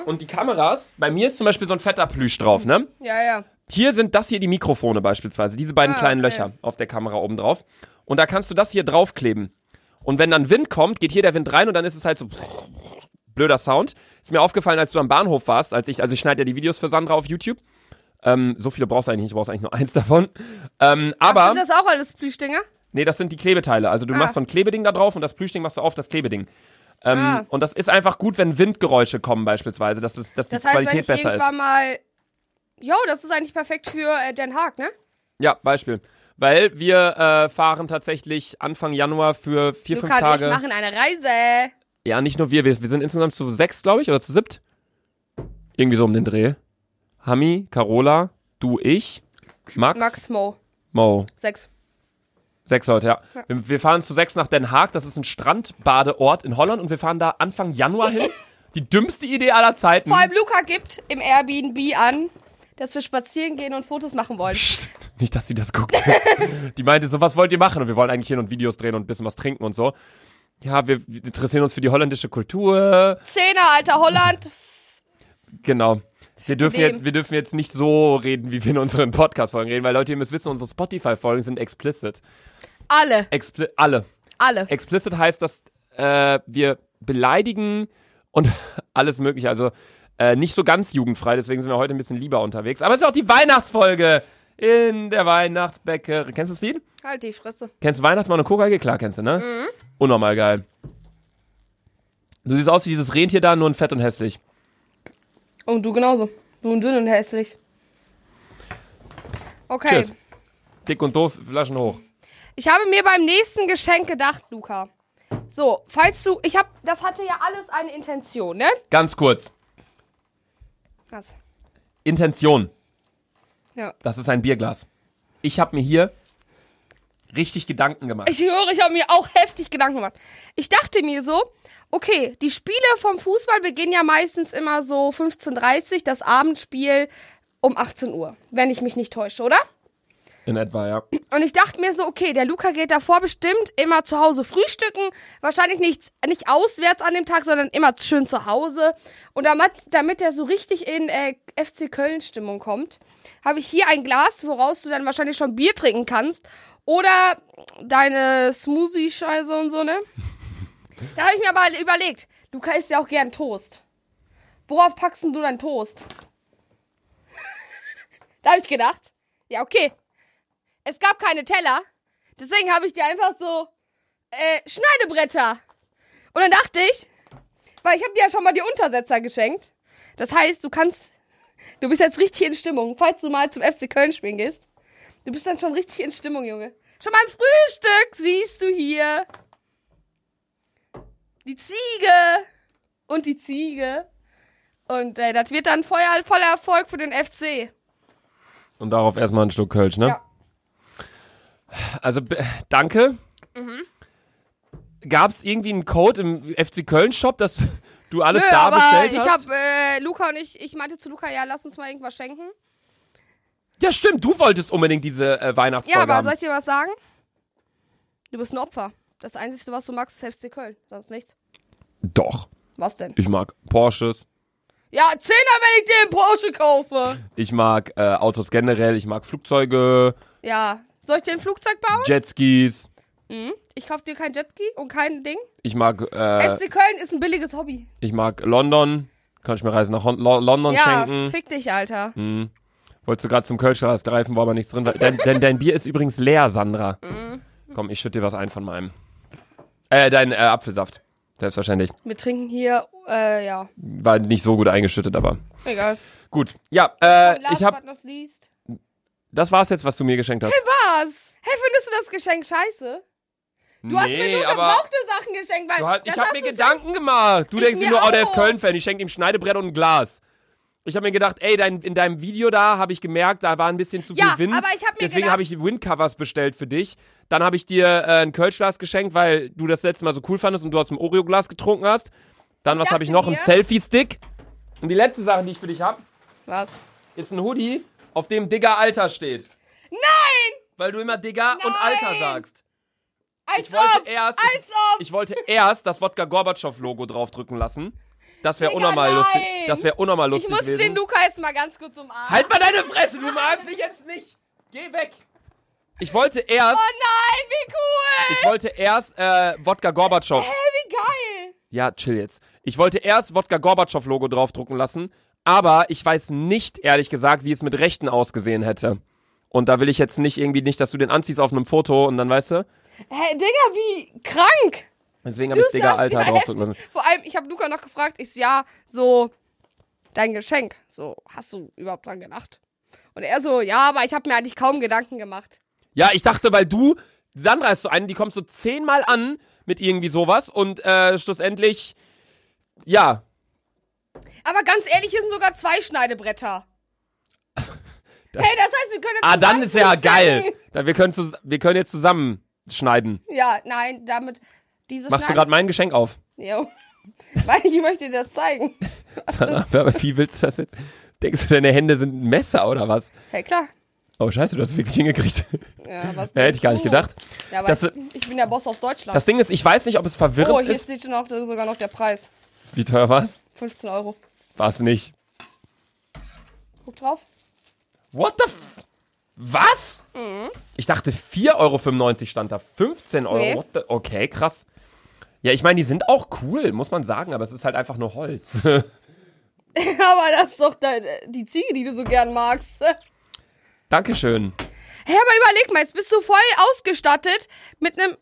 Und die Kameras, bei mir ist zum Beispiel so ein fetter Plüsch drauf, ne? Ja, ja. Hier sind das hier die Mikrofone beispielsweise, diese beiden Ah, kleinen okay. Löcher auf der Kamera oben drauf. Und da kannst du das hier draufkleben. Und wenn dann Wind kommt, geht hier der Wind rein und dann ist es halt so blöder Sound. Ist mir aufgefallen, als du am Bahnhof warst, als ich, also ich schneide ja die Videos für Sandra auf YouTube. Ähm, so viele brauchst du eigentlich nicht, du brauchst eigentlich nur eins davon. Ähm, aber, Sind das auch alles Plüschdinger? nee, das sind die Klebeteile. Also du Ah. machst so ein Klebeding da drauf und das Plüschding machst du auf das Klebeding. Ähm, Ah. Und das ist einfach gut, wenn Windgeräusche kommen beispielsweise, dass, es, dass die Das heißt, Qualität wenn ich besser ist. irgendwann mal. Jo, das ist eigentlich perfekt für äh, Den Haag, ne? Ja, Beispiel. Weil wir äh, fahren tatsächlich Anfang Januar für vier, Luca fünf Tage. machen eine Reise. Ja, nicht nur wir, wir, wir sind insgesamt zu sechs, glaube ich, oder zu siebt. Irgendwie so um den Dreh. Hami, Carola, du, ich, Max, Max Mo. Mo. Sechs. Sechs Leute, ja. Wir, wir fahren zu sechs nach Den Haag, das ist ein Strandbadeort in Holland und wir fahren da Anfang Januar hin. Die dümmste Idee aller Zeiten. Vor allem Luca gibt im Airbnb an, dass wir spazieren gehen und Fotos machen wollen. Psst, nicht, dass sie das guckt. Die meinte so, was wollt ihr machen? Und wir wollen eigentlich hin und Videos drehen und ein bisschen was trinken und so. Ja, wir, wir interessieren uns für die holländische Kultur. Zehner, alter Holland. Genau. Wir dürfen, Dem. jetzt, wir dürfen jetzt nicht so reden, wie wir in unseren Podcast-Folgen reden, weil Leute, ihr müsst wissen, unsere Spotify-Folgen sind explicit. Alle. Expli alle. Alle. Explicit heißt, dass äh, wir beleidigen und alles mögliche. Also äh, nicht so ganz jugendfrei, deswegen sind wir heute ein bisschen lieber unterwegs. Aber es ist auch die Weihnachtsfolge in der Weihnachtsbäckerei. Kennst du das Lied? Halt die Fresse. Kennst du Weihnachtsmann und Kokaige? Klar, kennst du, ne? Mhm. Unnormal geil. Du siehst aus wie dieses Rentier da, nur in fett und hässlich. Und du genauso. Du und dünn und hässlich. Okay. Cheers. Dick und doof, Flaschen hoch. Ich habe mir beim nächsten Geschenk gedacht, Luca. So, falls du. Ich habe. Das hatte ja alles eine Intention, ne? Ganz kurz. Was? Intention. Ja. Das ist ein Bierglas. Ich habe mir hier richtig Gedanken gemacht. Ich höre, ich habe mir auch heftig Gedanken gemacht. Ich dachte mir so, okay, die Spiele vom Fußball beginnen ja meistens immer so 15.30 Uhr, das Abendspiel um 18 Uhr, wenn ich mich nicht täusche, oder? In etwa, ja. Und ich dachte mir so, okay, der Luca geht davor bestimmt immer zu Hause frühstücken. Wahrscheinlich nicht, nicht auswärts an dem Tag, sondern immer schön zu Hause. Und damit, damit er so richtig in äh, FC Köln-Stimmung kommt, habe ich hier ein Glas, woraus du dann wahrscheinlich schon Bier trinken kannst. Oder deine Smoothie-Scheiße und so, ne? da habe ich mir aber überlegt, Luca isst ja auch gern Toast. Worauf packst du deinen Toast? da habe ich gedacht, ja, okay, es gab keine Teller. Deswegen habe ich dir einfach so äh, Schneidebretter. Und dann dachte ich, weil ich habe dir ja schon mal die Untersetzer geschenkt. Das heißt, du kannst, du bist jetzt richtig in Stimmung, falls du mal zum FC Köln spielen gehst. Du bist dann schon richtig in Stimmung, Junge. Schon beim Frühstück siehst du hier die Ziege und die Ziege. Und äh, das wird dann voller, voller Erfolg für den FC. Und darauf erstmal ein Stück Kölsch, ne? Ja. Also, danke. Mhm. Gab es irgendwie einen Code im FC Köln-Shop, dass du alles Nö, da aber bestellt ich hast? habe äh, Luca und ich, ich meinte zu Luca, ja, lass uns mal irgendwas schenken. ja, stimmt, du wolltest unbedingt diese äh, Ja, Weihnachtsfolge aber haben. soll ich dir was sagen? Du bist ein Opfer. Das Einzige, was du magst, ist FC Köln. Sonst nichts. Doch, Was denn? ich mag Porsches. Ja, Zehner, wenn ich dir einen Porsche kaufe. Ich mag äh, Autos generell, ich mag Flugzeuge, Ja. Soll ich dir ein Flugzeug bauen? Jetskis, Mhm. Ich kauf dir kein Jetski und kein Ding. ich mag, äh, FC Köln ist ein billiges Hobby. ich mag London. Kann ich mir Reisen nach Hon Lo London Ja, schenken. fick dich, Alter. Hm. Wolltest du gerade zum Kölschglas greifen, war aber nichts drin. Denn, denn dein Bier ist übrigens leer, Sandra. Mhm. Komm, ich schütte dir was ein von meinem. Äh, dein äh, Apfelsaft. Selbstverständlich. Wir trinken hier, äh, ja. War nicht so gut eingeschüttet, aber Egal. gut. Ja, äh, Last ich hab. but not least. Das war's jetzt, was du mir geschenkt hast. Was? Hey, findest du das Geschenk scheiße? Du hast mir nur gebrauchte Sachen geschenkt, weil du halt, ich das hab hast mir Gedanken gemacht. Du Ich denkst dir nur, oh, der ist auch. Köln-Fan. Ich schenke ihm Schneidebrett und ein Glas. Ich habe mir gedacht, ey, dein, in deinem Video da habe ich gemerkt, da war ein bisschen zu viel Ja, Wind. aber ich hab mir Deswegen habe ich Windcovers bestellt für dich. Dann habe ich dir äh, ein Kölschglas geschenkt, weil du das letzte Mal so cool fandest und du aus dem Oreo-Glas getrunken hast. Dann, was habe ich noch? Ein Selfie-Stick. Und die letzte Sache, die ich für dich habe, Was? ist ein Hoodie, auf dem Digger Alter steht. Nein! Weil du immer Digger und Nein! Alter sagst. Als Ich wollte ob! erst, Als ob! ich wollte erst das Wodka Gorbatschow Logo draufdrücken lassen. Das wäre unnormal lustig. Das wäre unnormal Ich lustig muss gewesen. den Luca jetzt mal ganz kurz umarmen. halt mal deine Fresse, du magst mich jetzt nicht. Geh weg. Ich wollte erst, Oh nein, wie cool! ich wollte erst äh, Wodka Gorbatschow. Hey, wie geil! Ja, chill jetzt. Ich wollte erst Wodka Gorbatschow Logo draufdrucken lassen, aber ich weiß nicht ehrlich gesagt, wie es mit Rechten ausgesehen hätte. Und da will ich jetzt nicht irgendwie nicht, dass du den anziehst auf einem Foto und dann weißt du. Hä, Digga, wie krank! Deswegen habe ich Digga Alter draufdrücken lassen. Vor allem, ich habe Luca noch gefragt, ich so, ja, so, dein Geschenk. So, hast du überhaupt dran gedacht? Und er so, ja, aber ich habe mir eigentlich kaum Gedanken gemacht. Ja, ich dachte, weil du, Sandra ist so eine, die kommt so zehnmal an mit irgendwie sowas und äh, schlussendlich, ja, Aber ganz ehrlich, hier sind sogar zwei Schneidebretter. hey, das heißt, wir können jetzt ah, dann ist ja geil. Da, wir, können zus- wir können jetzt zusammen schneiden. Ja, nein, damit diese Machst du Schneide- gerade mein Geschenk auf? Jo. Weil ich möchte dir das zeigen. Aber wie willst du das jetzt? Denkst du, deine Hände sind ein Messer oder was? Hey, klar. Oh, scheiße, du hast es wirklich hingekriegt. Ja, was Ja, hätte ich gar nicht du? gedacht. Ja, aber Das- ich, bin der Boss aus Deutschland. Das Ding ist, ich weiß nicht, ob es verwirrend oh, hier ist. steht schon auch, sogar noch der Preis. Wie teuer war's? 15 Euro. War's nicht. Guck drauf. What the f Was? Mhm. Ich dachte 4,95 Euro stand da. 15 Euro. Nee. Okay, krass. Ja, ich meine, die sind auch cool, muss man sagen, aber es ist halt einfach nur Holz. aber das ist doch die Ziege, die du so gern magst. Hä, Dankeschön. aber überleg mal, jetzt bist du voll ausgestattet mit einem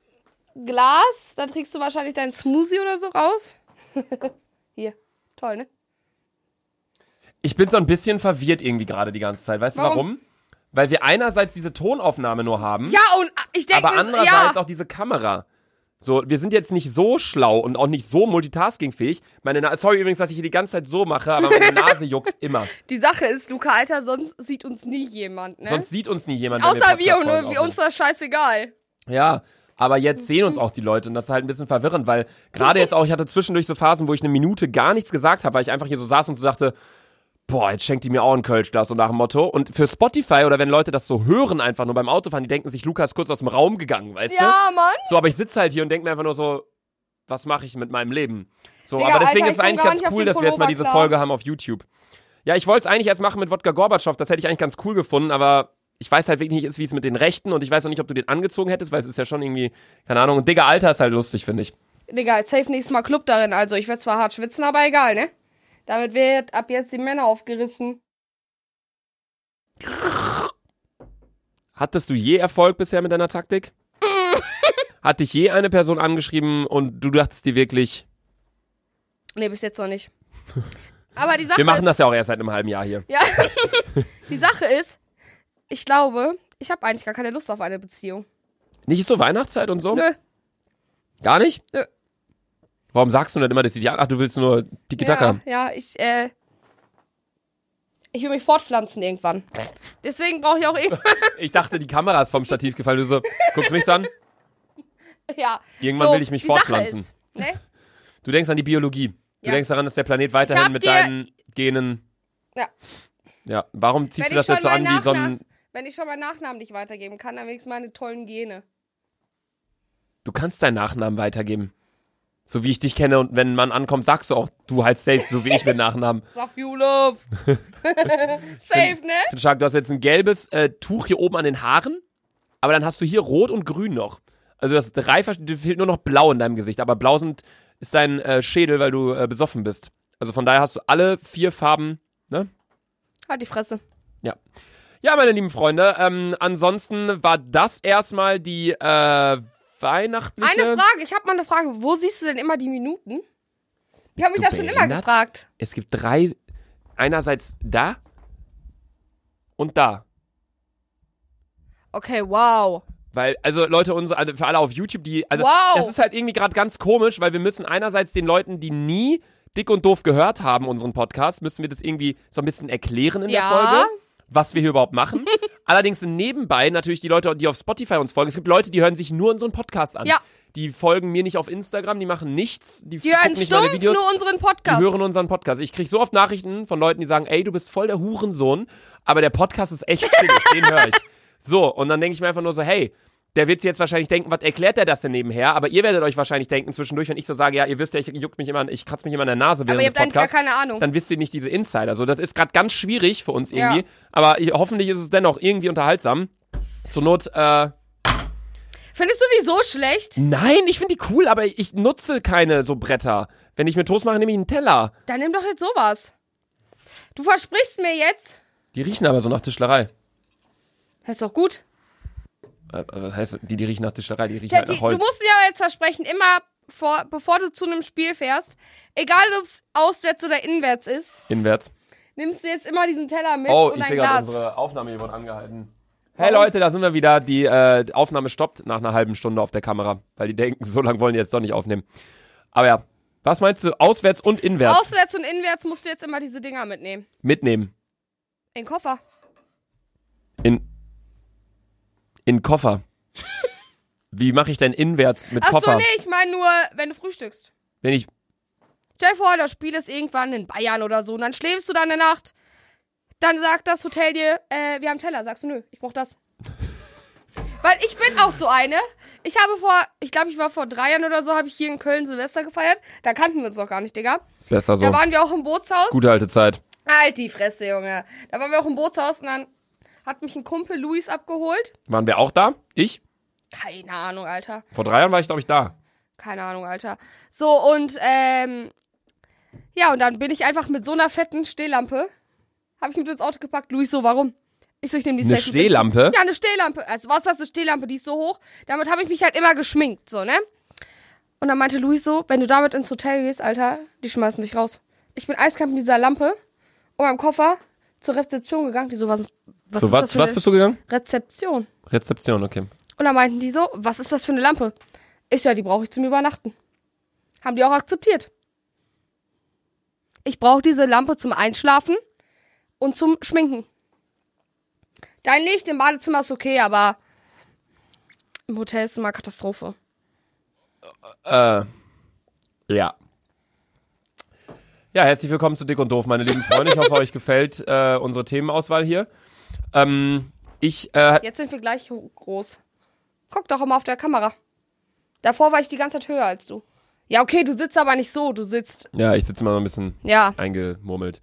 Glas. Da trägst du wahrscheinlich deinen Smoothie oder so raus. Hier. Toll, ne? Ich bin so ein bisschen verwirrt irgendwie gerade die ganze Zeit. Weißt du Warum? warum? Weil wir einerseits diese Tonaufnahme nur haben, Ja, und ich denke aber andererseits ja. auch diese Kamera. So, wir sind jetzt nicht so schlau und auch nicht so multitaskingfähig. Meine Na Sorry übrigens, dass ich hier die ganze Zeit so mache, aber meine Nase juckt immer. Die Sache ist, Luca, Alter, sonst sieht uns nie jemand, ne? Sonst sieht uns nie jemand. Außer wir und aufnehmen. uns das scheißegal. Ja, aber jetzt sehen uns auch die Leute und das ist halt ein bisschen verwirrend, weil gerade jetzt auch, ich hatte zwischendurch so Phasen, wo ich eine Minute gar nichts gesagt habe, weil ich einfach hier so saß und so sagte, boah, jetzt schenkt die mir auch ein Kölsch, so nach dem Motto. Und für Spotify oder wenn Leute das so hören, einfach nur beim Autofahren, die denken sich, Lukas ist kurz aus dem Raum gegangen, weißt du? Ja, Mann. So, aber ich sitze halt hier und denke mir einfach nur so, was mache ich mit meinem Leben? So, Digga, aber deswegen Alter, ist es eigentlich ganz cool, dass wir jetzt mal diese klar. Folge haben auf YouTube. Ja, ich wollte es eigentlich erst machen mit Wodka Gorbatschow, das hätte ich eigentlich ganz cool gefunden, aber ich weiß halt wirklich nicht, wie es mit den Rechten und ich weiß auch nicht, ob du den angezogen hättest, weil es ist ja schon irgendwie, keine Ahnung, ein digger Alter ist halt lustig, finde ich. Digga, jetzt safe nächstes Mal Club darin. Also, ich werde zwar hart schwitzen, aber egal, ne? Damit wird ab jetzt die Männer aufgerissen. Hattest du je Erfolg bisher mit deiner Taktik? Hat dich je eine Person angeschrieben und du dachtest dir wirklich, Nee, bis jetzt noch nicht. Aber die Sache wir machen ist, das ja auch erst seit einem halben Jahr hier. Ja. die Sache ist, ich glaube, ich habe eigentlich gar keine Lust auf eine Beziehung. Nicht so Weihnachtszeit und so? Nö. Gar nicht? Nö. Warum sagst du denn immer das Ideal? Ach, du willst nur Tiki-Taka. Ja, ja, ich, äh. Ich will mich fortpflanzen irgendwann. Deswegen brauche ich auch irgendwann. Ich dachte, die Kamera ist vom Stativ gefallen. Du so, guckst mich so an? ja. Irgendwann so, will ich mich fortpflanzen. Ist, ne? Du denkst an die Biologie. Du Ja. denkst daran, dass der Planet weiterhin mit deinen Genen. Ja. Ja, warum ziehst Wenn du das jetzt so an wie so ein. Wenn ich schon meinen Nachnamen nicht weitergeben kann, dann wenigstens meine tollen Gene. Du kannst deinen Nachnamen weitergeben. So wie ich dich kenne und wenn ein Mann ankommt, sagst du auch, du heißt safe, so wie ich mit Nachnamen. Safjulov. Safe, ne? Ich finde stark, du hast jetzt ein gelbes äh, Tuch hier oben an den Haaren, aber dann hast du hier rot und grün noch. Also das drei dir fehlt nur noch blau in deinem Gesicht, aber blau sind, ist dein äh, Schädel, weil du äh, besoffen bist. Also von daher hast du alle vier Farben, ne? Halt die Fresse. Ja. Ja, meine lieben Freunde, ähm, ansonsten war das erstmal die äh, weihnachtliche. Eine Frage, ich habe mal eine Frage. Wo siehst du denn immer die Minuten? Ich habe mich das schon immer gefragt. Es gibt drei, einerseits da und da. Okay, wow. Weil, also Leute, unsere, also für alle auf YouTube, die, also Wow. das ist halt irgendwie gerade ganz komisch, weil wir müssen einerseits den Leuten, die nie dick und doof gehört haben, unseren Podcast, müssen wir das irgendwie so ein bisschen erklären in Ja. der Folge, was wir hier überhaupt machen. Allerdings sind nebenbei natürlich die Leute, die auf Spotify uns folgen. Es gibt Leute, die hören sich nur unseren Podcast an. Ja. Die folgen mir nicht auf Instagram, die machen nichts, die, Die hören nicht stumpf Videos. nur unseren Die Podcast. hören unseren Podcast. Ich kriege so oft Nachrichten von Leuten, die sagen, ey, du bist voll der Hurensohn, aber der Podcast ist echt chillig, den höre ich. So, und dann denke ich mir einfach nur so, hey, der wird sich jetzt wahrscheinlich denken, was erklärt der das denn nebenher? Aber ihr werdet euch wahrscheinlich denken zwischendurch, wenn ich so sage, ja, ihr wisst ja, ich juckt mich immer, ich kratze mich immer an der Nase während Aber ihr habt eigentlich gar keine Ahnung. Dann wisst ihr nicht diese Insider. So, das ist gerade ganz schwierig für uns Ja. irgendwie. Aber ich, hoffentlich ist es dennoch irgendwie unterhaltsam. Zur Not, äh, Findest du die so schlecht? nein, ich finde die cool, aber ich nutze keine so Bretter. Wenn ich mir Toast mache, nehme ich einen Teller. Dann nimm doch jetzt sowas. Du versprichst mir jetzt. Die riechen aber so nach Tischlerei. Das ist doch gut. Äh, Was heißt, die, die riechen nach Tischlerei, die riechen Der, halt nach Holz. du musst mir aber jetzt versprechen, immer vor, bevor du zu einem Spiel fährst, egal ob es auswärts oder inwärts ist, Inwärts. nimmst du jetzt immer diesen Teller mit Oh, und ich ein sehe gerade, Glas. unsere Aufnahme hier wurde angehalten. Hey Leute, da sind wir wieder. Die äh, Aufnahme stoppt nach einer halben Stunde auf der Kamera, weil die denken, so lange wollen die jetzt doch nicht aufnehmen. Aber ja, was meinst du? Auswärts und inwärts Auswärts und inwärts musst du jetzt immer diese Dinger mitnehmen. mitnehmen. In den Koffer. In, in Koffer. Wie mache ich denn inwärts mit Achso, Koffer? nee, ich meine nur, wenn du frühstückst. Wenn ich. Stell dir vor, das Spiel ist irgendwann in Bayern oder so und dann schläfst du da eine Nacht. Dann sagt das Hotel dir, äh, wir haben Teller. Sagst du, nö, ich brauch das. Weil ich bin auch so eine. Ich habe vor, ich glaube, ich war vor drei Jahren oder so, habe ich hier in Köln Silvester gefeiert. Da kannten wir uns doch gar nicht, Digga. Besser so. Da waren wir auch im Bootshaus. Gute alte Zeit. Halt die Fresse, Junge. Da waren wir auch im Bootshaus und dann hat mich ein Kumpel Luis abgeholt. Waren wir auch da? Ich? Keine Ahnung, Alter. Vor drei Jahren war ich, glaube ich, da. Keine Ahnung, Alter. So, und, ähm, ja, und dann bin ich einfach mit so einer fetten Stehlampe, habe ich mit ins Auto gepackt. Luis so, warum? Ich so, ich nehme die Eine mit. Stehlampe? Ja, eine Stehlampe. Also, was ist das, eine Stehlampe? Die ist so hoch. Damit habe ich mich halt immer geschminkt, so, ne? Und dann meinte Luis so, wenn du damit ins Hotel gehst, Alter, die schmeißen dich raus. Ich bin eiskalt mit dieser Lampe und meinem Koffer zur Rezeption gegangen. Die so, was, was so, ist was, das für was bist du gegangen? Rezeption? Rezeption, okay. Und dann meinten die so, was ist das für eine Lampe? Ich ja, die brauche ich zum Übernachten. Haben die auch akzeptiert. Ich brauche diese Lampe zum Einschlafen und zum Schminken. Dein Licht im Badezimmer ist okay, aber im Hotel ist immer Katastrophe. Äh, ja. Ja, herzlich willkommen zu Dick und Doof, meine lieben Freunde. Ich hoffe, euch gefällt äh, unsere Themenauswahl hier. Ähm, ich, äh, Jetzt sind wir gleich groß. Guck doch immer auf der Kamera. Davor war ich die ganze Zeit höher als du. Ja, okay, du sitzt aber nicht so, du sitzt. ja, ich sitze immer so ein bisschen Ja. eingemurmelt.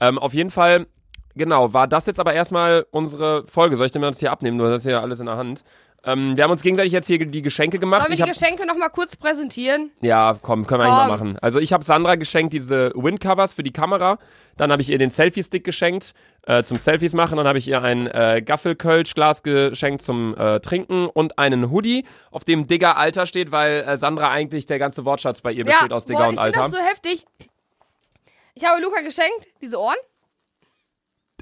Ähm, auf jeden Fall, genau, war das jetzt aber erstmal unsere Folge. Soll ich denn mal das hier abnehmen? Du hast ja alles in der Hand. Ähm, wir haben uns gegenseitig jetzt hier die Geschenke gemacht. Sollen wir Ich die hab, Geschenke nochmal kurz präsentieren? ja, komm, können wir eigentlich mal Komm. machen. Also ich habe Sandra geschenkt diese Windcovers für die Kamera. Dann habe ich ihr den Selfie-Stick geschenkt äh, zum Selfies machen. Dann habe ich ihr ein äh, Gaffel-Kölsch-Glas geschenkt zum äh, Trinken und einen Hoodie, auf dem Digger Alter steht, weil äh, Sandra eigentlich der ganze Wortschatz bei ihr besteht aus Digger boah, und Alter. das so heftig. Ich habe Luca geschenkt, diese Ohren.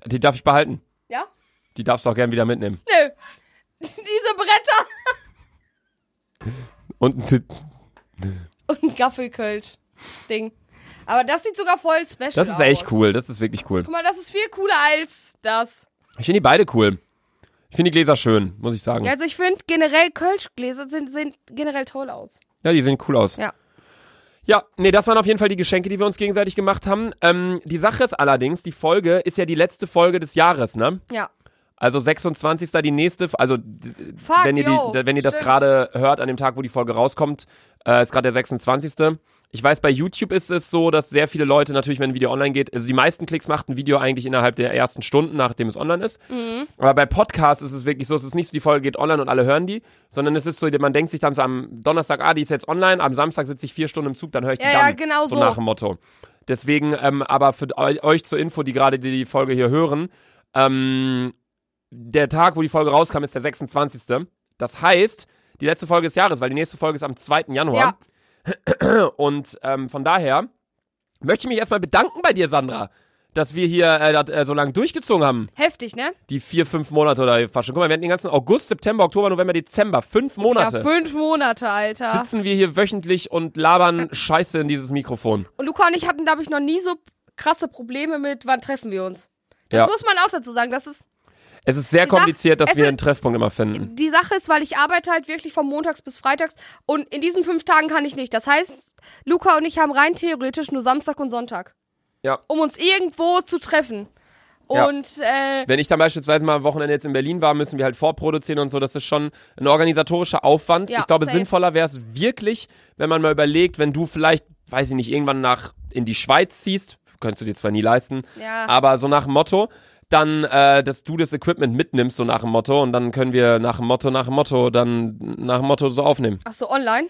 Die darf ich behalten. Ja? Die darfst du auch gern wieder mitnehmen. Nö. diese Bretter. Und Und ein Gaffelkölsch-Ding. Aber das sieht sogar voll special aus. das ist echt cool. Das ist wirklich cool. Guck mal, das ist viel cooler als das. Ich finde die beide cool. Ich finde die Gläser schön, muss ich sagen. Ja, Ja, also ich finde generell Kölschgläser sind, sehen generell toll aus. die sehen cool aus. Ja. Ja, nee, das waren auf jeden Fall die Geschenke, die wir uns gegenseitig gemacht haben. Ähm, die Sache ist allerdings, die Folge ist ja die letzte Folge des Jahres, ne? Ja. Also 26. die nächste, also Fuck, wenn ihr, yo, die, wenn ihr das gerade hört an dem Tag, wo die Folge rauskommt, äh, ist gerade der 26. Ich weiß, bei YouTube ist es so, dass sehr viele Leute natürlich, wenn ein Video online geht, also die meisten Klicks macht ein Video eigentlich innerhalb der ersten Stunden, nachdem es online ist. Mhm. Aber bei Podcasts ist es wirklich so, es ist nicht so, die Folge geht online und alle hören die, sondern es ist so, man denkt sich dann so am Donnerstag, ah, die ist jetzt online, am Samstag sitze ich vier Stunden im Zug, dann höre ich die Ja, dann. ja, genau so. nach dem Motto. Deswegen, ähm, aber für eu- euch zur Info, die gerade die, die Folge hier hören, ähm, der Tag, wo die Folge rauskam, ist der 26. Das heißt, die letzte Folge des Jahres, weil die nächste Folge ist am 2. Januar. Und ähm, von daher möchte ich mich erstmal bedanken bei dir, Sandra, dass wir hier äh, das äh, so lange durchgezogen haben. Heftig, ne? Die vier, fünf Monate oder fast schon. Guck mal, wir hatten den ganzen August, September, Oktober, November, Dezember. Fünf Monate. Ja, fünf Monate, Alter. sitzen wir hier wöchentlich und labern Scheiße in dieses Mikrofon. Und Luca und ich hatten, glaube ich, noch nie so krasse Probleme mit, wann treffen wir uns. Das Ja. muss man auch dazu sagen. Das ist, Es ist sehr kompliziert, dass wir einen Treffpunkt immer finden. die Sache ist, weil ich arbeite halt wirklich von montags bis freitags und in diesen fünf Tagen kann ich nicht. Das heißt, Luca und ich haben rein theoretisch nur Samstag und Sonntag. Ja. Um uns irgendwo zu treffen. Ja. Und, äh, Wenn ich dann beispielsweise mal am Wochenende jetzt in Berlin war, müssen wir halt vorproduzieren und so. Das ist schon ein organisatorischer Aufwand. Ja, ich glaube, safe. sinnvoller wäre es wirklich, wenn man mal überlegt, wenn du vielleicht, weiß ich nicht, irgendwann nach in die Schweiz ziehst, könntest du dir zwar nie leisten, ja. aber so nach dem Motto, dann, äh, dass du das Equipment mitnimmst, so nach dem Motto, und dann können wir nach dem Motto, nach dem Motto, dann nach dem Motto so aufnehmen. Ach so, online?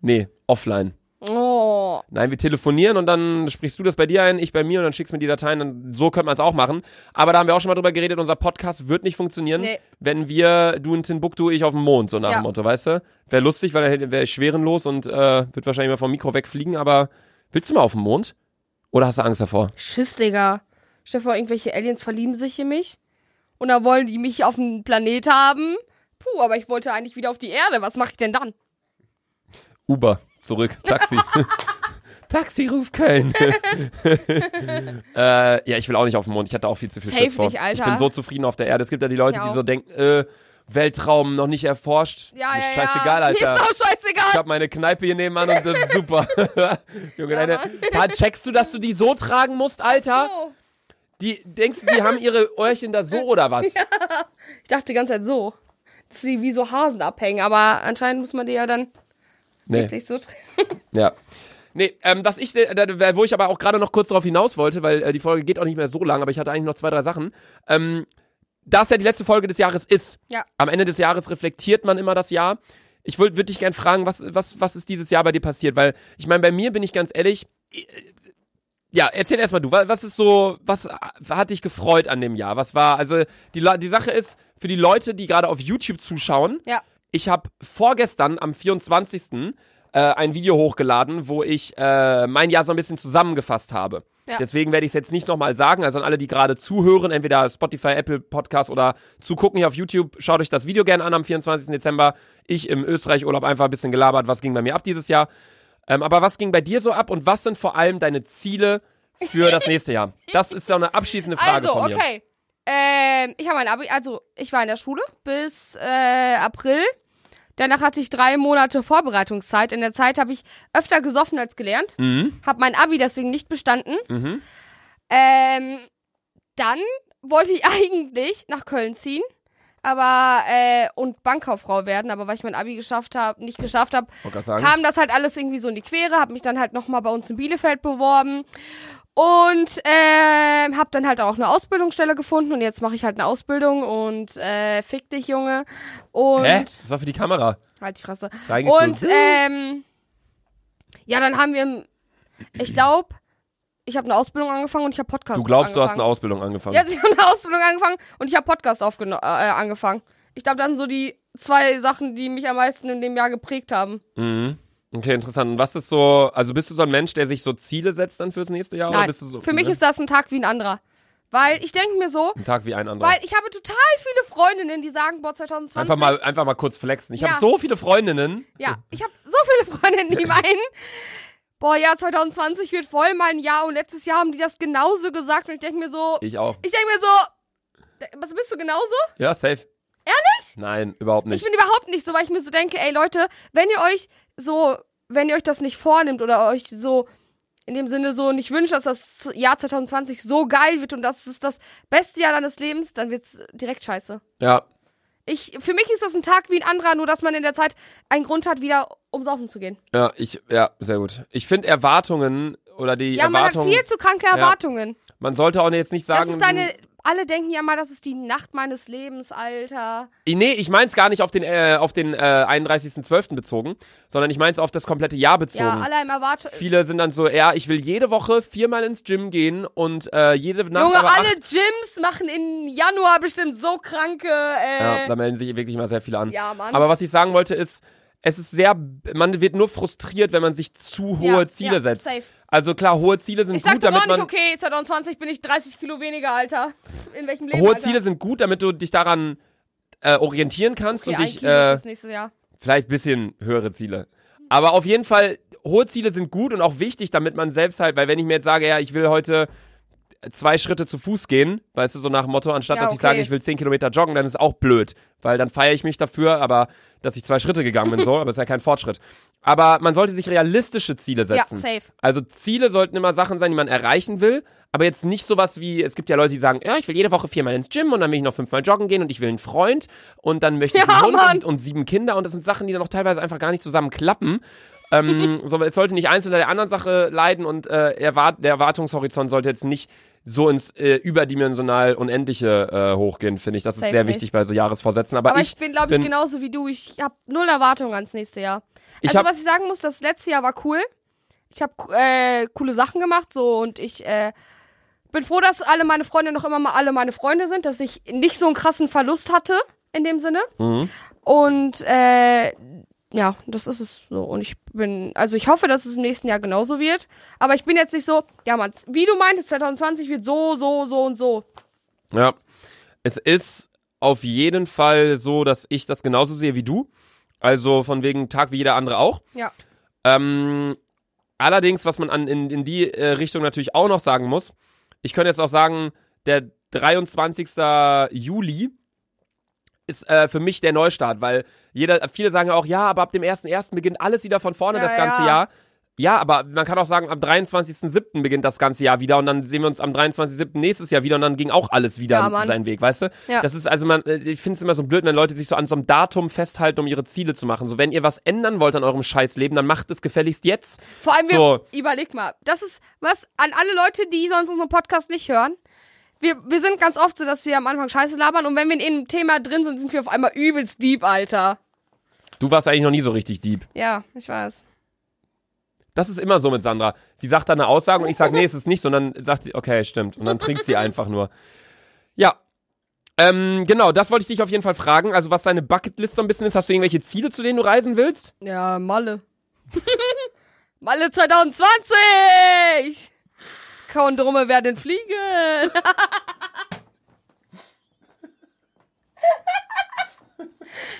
Nee, offline. Oh. Nein, wir telefonieren und dann sprichst du das bei dir ein, ich bei mir und dann schickst mir die Dateien. Dann, so könnte man es auch machen. Aber da haben wir auch schon mal drüber geredet, unser Podcast wird nicht funktionieren, Nee. wenn wir, du in Timbuktu, ich auf dem Mond, so nach Ja. dem Motto, weißt du? Wäre lustig, weil dann wäre ich schwerenlos und äh, wird wahrscheinlich mal vom Mikro wegfliegen, aber willst du mal auf den Mond? Oder hast du Angst davor? Schiss, Digga. Stell dir vor, irgendwelche Aliens verlieben sich in mich. Und dann wollen die mich auf den Planet haben. Puh, aber ich wollte eigentlich wieder auf die Erde. Was mache ich denn dann? Uber, zurück, Taxi. Taxi, ruf Köln. äh, ja, ich will auch nicht auf den Mond. Ich hatte auch viel zu viel Safe Schiss vor. nicht, Alter. Ich bin so zufrieden auf der Erde. Es gibt ja die Leute, die so denken, äh, Weltraum noch nicht erforscht. Ja, Mir ja, scheißegal, ja. Alter. Mir ist auch scheißegal. Ich hab meine Kneipe hier nebenan und das ist super. Junge, Ja, deine, checkst du, dass du die so tragen musst, Alter? So. Die, denkst du, die haben ihre Öhrchen da so oder was? Ich dachte die ganze Zeit so. Dass sie wie so Hasen abhängen. Aber anscheinend muss man die ja dann Nee, wirklich so. ja. Nee, ähm, was ich, äh, da- wo ich aber auch gerade noch kurz darauf hinaus wollte, weil äh, die Folge geht auch nicht mehr so lang, aber ich hatte eigentlich noch zwei, drei Sachen. Ähm, da es ja die letzte Folge des Jahres ist, Ja. am Ende des Jahres reflektiert man immer das Jahr. Ich würde würd dich gern fragen, was, was, was ist dieses Jahr bei dir passiert? Weil, ich meine, bei mir bin ich ganz ehrlich, äh, ja, erzähl erstmal du, wa- was ist so, was hat dich gefreut an dem Jahr? Was war, also die, die Sache ist, für die Leute, die gerade auf YouTube zuschauen, Ja. ich habe vorgestern am 24. Äh, ein Video hochgeladen, wo ich äh, mein Jahr so ein bisschen zusammengefasst habe. Ja. Deswegen werde ich es jetzt nicht nochmal sagen. Also an alle, die gerade zuhören, entweder Spotify, Apple Podcast oder zugucken hier auf YouTube, schaut euch das Video gerne an am 24. Dezember. Ich im Österreich-Urlaub einfach ein bisschen gelabert, was ging bei mir ab dieses Jahr. Ähm, aber was ging bei dir so ab und was sind vor allem deine Ziele für das nächste Jahr? Das ist ja eine abschließende Frage also, von mir. okay. Ähm, ich habe mein Abi, also ich war in der Schule bis äh, April. Danach hatte ich drei Monate Vorbereitungszeit. In der Zeit habe ich öfter gesoffen als gelernt. Mhm. Habe mein Abi deswegen nicht bestanden. Mhm. Ähm, dann wollte ich eigentlich nach Köln ziehen. Aber, äh, und Bankkauffrau werden, aber weil ich mein Abi geschafft habe, nicht geschafft habe, kam das halt alles irgendwie so in die Quere, habe mich dann halt nochmal bei uns in Bielefeld beworben und ähm, habe dann halt auch eine Ausbildungsstelle gefunden und jetzt mache ich halt eine Ausbildung und äh, fick dich, Junge. Und Hä? Das war für die Kamera. halt die Fresse. Und ähm, ja, dann haben wir, im- ich glaube, ich habe eine Ausbildung angefangen und ich habe Podcast du glaubst, du hast angefangen. eine Ausbildung angefangen. Ja, ich habe eine Ausbildung angefangen und ich habe Podcast äh, angefangen. Ich glaube, das sind so die zwei Sachen, die mich am meisten in dem Jahr geprägt haben. Mhm. Okay, interessant. Und was ist so, also bist du so ein Mensch, der sich so Ziele setzt dann fürs nächste Jahr? Oder Nein, bist du so, für mich ne? ist das ein Tag wie ein anderer. Weil ich denke mir so, ein Tag wie ein anderer. weil ich habe total viele Freundinnen, die sagen, boah, 2020. Einfach mal, einfach mal kurz flexen. Ich Ja. habe so viele Freundinnen. Ja, ich habe so viele Freundinnen, die meinen, boah, ja, 2020 wird voll mein Jahr und letztes Jahr haben die das genauso gesagt und ich denke mir so, Ich auch. ich denke mir so, was bist du genauso? Ja, safe. Ehrlich? Nein, überhaupt Ich nicht. bin überhaupt nicht so, weil ich mir so denke, ey Leute, wenn ihr euch so, wenn ihr euch das nicht vornimmt oder euch so in dem Sinne so nicht wünscht, dass das Jahr 2020 so geil wird und das ist das beste Jahr deines Lebens, dann wird's direkt scheiße. Ja, Ich, für mich ist das ein Tag wie ein anderer, nur dass man in der Zeit einen Grund hat, wieder ums Saufen zu gehen. ja, ich, ja, sehr gut. Ich finde Erwartungen oder die Ja, man hat Erwartungen. viel zu kranke Erwartungen. man sollte auch jetzt nicht sagen. das ist deine. Alle denken ja mal, das ist die Nacht meines Lebens, Alter. Nee, ich meine es gar nicht auf den, äh, auf den äh, 31.12. bezogen, sondern ich meine es auf das komplette Jahr bezogen. Ja, alle im Erwartung. Viele sind dann so, ja, ich will jede Woche viermal ins Gym gehen und äh, jede Nacht Junge, aber alle Gyms machen im Januar bestimmt so kranke. Ja, Äh, da melden sich wirklich immer sehr viele an. ja, Mann. Aber was ich sagen wollte ist, es ist sehr, man wird nur frustriert, wenn man sich zu hohe Ja, Ziele ja, setzt. safe. Also klar, hohe Ziele sind Ich gut, doch damit man okay, 2020 bin ich 30 Kilo weniger, Alter. In welchem Leben, hohe Alter? Ziele sind gut, damit du dich daran äh, orientieren kannst okay, und dich äh, vielleicht ein bisschen höhere Ziele. Aber auf jeden Fall, hohe Ziele sind gut und auch wichtig, damit man selbst halt, weil wenn ich mir jetzt sage, ja, ich will heute zwei Schritte zu Fuß gehen, weißt du, so nach dem Motto, anstatt Ja, dass ich okay. sage, ich will zehn Kilometer joggen, dann ist auch blöd, weil dann feiere ich mich dafür, aber dass ich zwei Schritte gegangen bin, so, aber ist ja kein Fortschritt. Aber man sollte sich realistische Ziele Ja, setzen. safe. Also Ziele sollten immer Sachen sein, die man erreichen will, aber jetzt nicht sowas wie, es gibt ja Leute, die sagen, ja, ich will jede Woche viermal ins Gym und dann will ich noch fünfmal joggen gehen und ich will einen Freund und dann möchte ich Ja, einen Hund Mann. und, und sieben Kinder und das sind Sachen, die dann auch teilweise einfach gar nicht zusammen klappen. Ähm, so, es sollte nicht eins unter der anderen Sache leiden und äh, erwart der Erwartungshorizont sollte jetzt nicht so ins äh, überdimensional Unendliche äh, hochgehen, finde ich. Das ist Safe sehr nicht. wichtig bei so Jahresvorsätzen. Aber, Aber ich, ich bin, glaube ich, bin- genauso wie du. Ich habe null Erwartungen ans nächste Jahr. Ich Also, hab- was ich sagen muss, das letzte Jahr war cool. Ich habe äh, coole Sachen gemacht, so und ich äh, bin froh, dass alle meine Freunde noch immer mal alle meine Freunde sind, dass ich nicht so einen krassen Verlust hatte in dem Sinne. Mhm. Und äh, ja, das ist es so. Und ich bin, also ich hoffe, dass es im nächsten Jahr genauso wird. Aber ich bin jetzt nicht so, ja, man, wie du meintest, 2020 wird so, so, so und so. Ja. Es ist auf jeden Fall so, dass ich das genauso sehe wie du. Also von wegen Tag wie jeder andere auch. Ja. Ähm, allerdings, was man an, in, in die äh, Richtung natürlich auch noch sagen muss, ich könnte jetzt auch sagen, der 23. Juli ist äh, für mich der Neustart, weil jeder, viele sagen ja auch, ja, aber ab dem 1.1. beginnt alles wieder von vorne Ja, das ganze ja. Jahr. Ja, aber man kann auch sagen, am 23.07. beginnt das ganze Jahr wieder und dann sehen wir uns am 23.07. nächstes Jahr wieder und dann ging auch alles wieder Ja, seinen Weg, weißt du? Ja. Das ist also man, äh, ich finde es immer so blöd, wenn Leute sich so an so einem Datum festhalten, um ihre Ziele zu machen. So, wenn ihr was ändern wollt an eurem Scheißleben, dann macht es gefälligst jetzt. Vor allem, wir, So. überleg mal, das ist was an alle Leute, die sonst unseren Podcast nicht hören. Wir, wir sind ganz oft so, dass wir am Anfang Scheiße labern und wenn wir in einem Thema drin sind, sind wir auf einmal übelst deep, Alter. Du warst eigentlich noch nie so richtig deep. Ja, ich weiß. Das ist immer so mit Sandra. Sie sagt dann eine Aussage und ich sage, nee, es ist nicht so. Und dann sagt sie, okay, stimmt. Und dann trinkt sie einfach nur. Ja. Ähm, genau, das wollte ich dich auf jeden Fall fragen. Also, was deine Bucketlist so ein bisschen ist. Hast du irgendwelche Ziele, zu denen du reisen willst? Ja, Malle. Malle 2020! Kondome werden fliegen.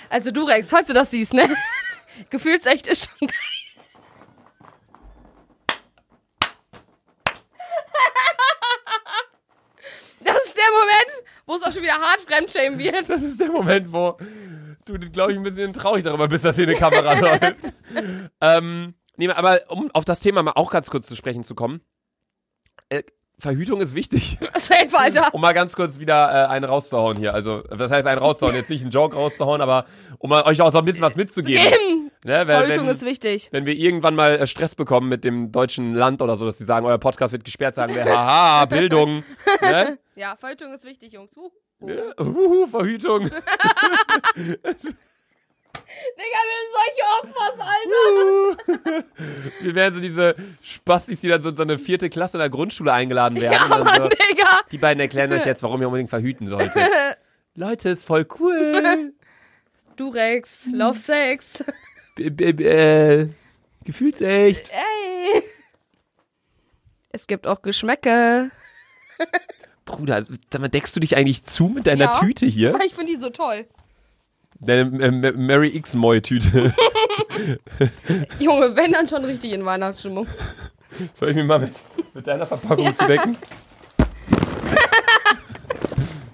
also du Rex, falls du das siehst, ne? Gefühlsecht ist schon geil. Das ist der Moment, wo es auch schon wieder hart fremdschämen wird. Das ist der Moment, wo du, glaube ich, ein bisschen traurig darüber bist, dass hier eine Kamera läuft. ähm, nee, aber um auf das Thema mal auch ganz kurz zu sprechen zu kommen. Äh, Verhütung ist wichtig. Safe, Alter. Um mal ganz kurz wieder äh, einen rauszuhauen hier. Also, das heißt, einen rauszuhauen, jetzt nicht einen Joke rauszuhauen, aber um euch auch so ein bisschen was mitzugeben. Eben. Ne, weil, Verhütung wenn, ist wichtig. wenn wir irgendwann mal äh, Stress bekommen mit dem deutschen Land oder so, dass die sagen, euer Podcast wird gesperrt, sagen wir, haha, Bildung. ne? Ja, Verhütung ist wichtig, Jungs. Uh. Ja, Uhu, Verhütung. Digga, wir sind solche Opfers, Alter. Wir wären so diese Spastis, die dann so in so eine vierte Klasse in der Grundschule eingeladen werden. Ja, Mann, so, Digga. die beiden erklären euch jetzt, warum ihr unbedingt verhüten solltet. Leute, ist voll cool. Du Rex, Love Sex. B -b -b äh, gefühlsecht. Ey. Es gibt auch Geschmäcke. Bruder, damit deckst du dich eigentlich zu mit deiner Ja. Tüte hier? Ich finde die so toll. Deine äh, Ma- Mary X Moy Tüte. Junge, wenn dann schon richtig in Weihnachtsstimmung. Soll ich mir mal mit, mit deiner Verpackung zudecken?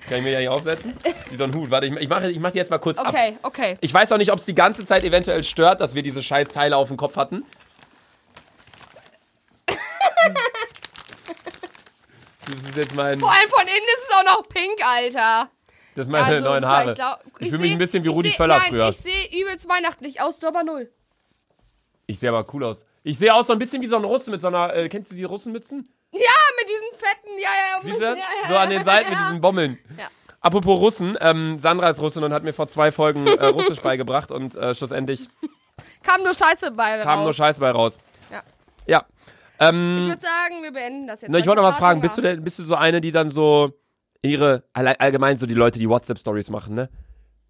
Kann ich mir ja nicht aufsetzen? Wie so ein Hut. Warte, ich, ich mache ich mach die jetzt mal kurz ab. Okay, okay. Ich weiß auch nicht, ob es die ganze Zeit eventuell stört, dass wir diese scheiß Teile auf dem Kopf hatten. Das ist jetzt mein, Vor allem von innen ist es auch noch pink, Alter. Das sind meine Also, neuen Haare. Ich, glaub, Ich fühl mich ein bisschen wie ich Rudi seh- Völler nein, früher. Ich sehe übelst weihnachtlich aus, du aber null. Ich sehe aber cool aus. Ich sehe aus so ein bisschen wie so ein Russe mit so einer, äh, kennst du die Russenmützen? Ja, mit diesen fetten, ja, ja. Siehst du? ja, ja, So an den Seiten mit ja. diesen Bommeln. Ja. Apropos Russen, ähm, Sandra ist Russin und hat mir vor zwei Folgen äh, Russisch beigebracht und äh, schlussendlich Kam nur Scheiße bei raus. kam nur Scheiß bei raus. Ja. Ja. Ich Ähm, würde sagen, wir beenden das jetzt. na, ich wollte noch was fragen. Bist du, denn, bist du so eine, die dann so ihre, allgemein so die Leute, die WhatsApp-Stories machen, ne?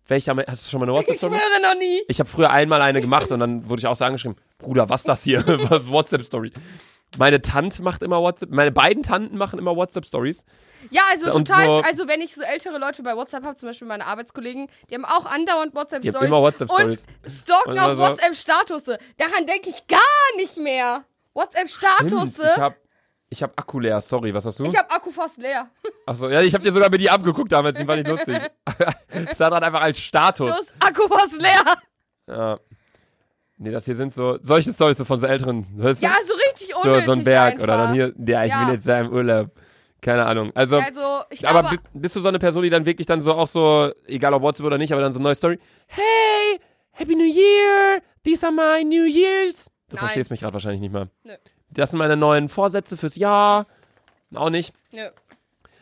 Welcher, hast du schon mal eine Ich WhatsApp-Story? schwöre noch nie. Ich habe früher einmal eine gemacht und dann wurde ich auch so angeschrieben, Bruder, was das hier? was ist WhatsApp-Story? Meine Tante macht immer WhatsApp, meine beiden Tanten machen immer WhatsApp-Stories. Ja, also Und total, so- also wenn ich so ältere Leute bei WhatsApp habe, zum Beispiel meine Arbeitskollegen, die haben auch andauernd Die haben WhatsApp-Stories. immer WhatsApp-Stories. Und stalken Und also- WhatsApp-Statusse. Daran denke ich gar nicht mehr. WhatsApp-Statusse. Ich hab, ich hab Akku leer, sorry, was hast du? Ich habe Akku fast leer. Achso, ja, ich hab dir sogar mit die abgeguckt damals, die fand ich lustig. Sah dann einfach als Du Status. hast Akku fast leer. Ja. Nee, das hier sind so, solche Stories so von so älteren, weißt du? Ja, so richtig so, unnötig so ein Berg einfach. oder dann hier, ja, ich Ja. bin jetzt da im Urlaub. Keine Ahnung. Also, Also, ich aber glaube, bi- bist du so eine Person, die dann wirklich dann so auch so, egal ob WhatsApp oder nicht, aber dann so eine neue Story, hey, Happy New Year, these are my New Years. Du Nein. verstehst mich gerade wahrscheinlich nicht mal. Nö. Das sind meine neuen Vorsätze fürs Jahr. Auch nicht. nö.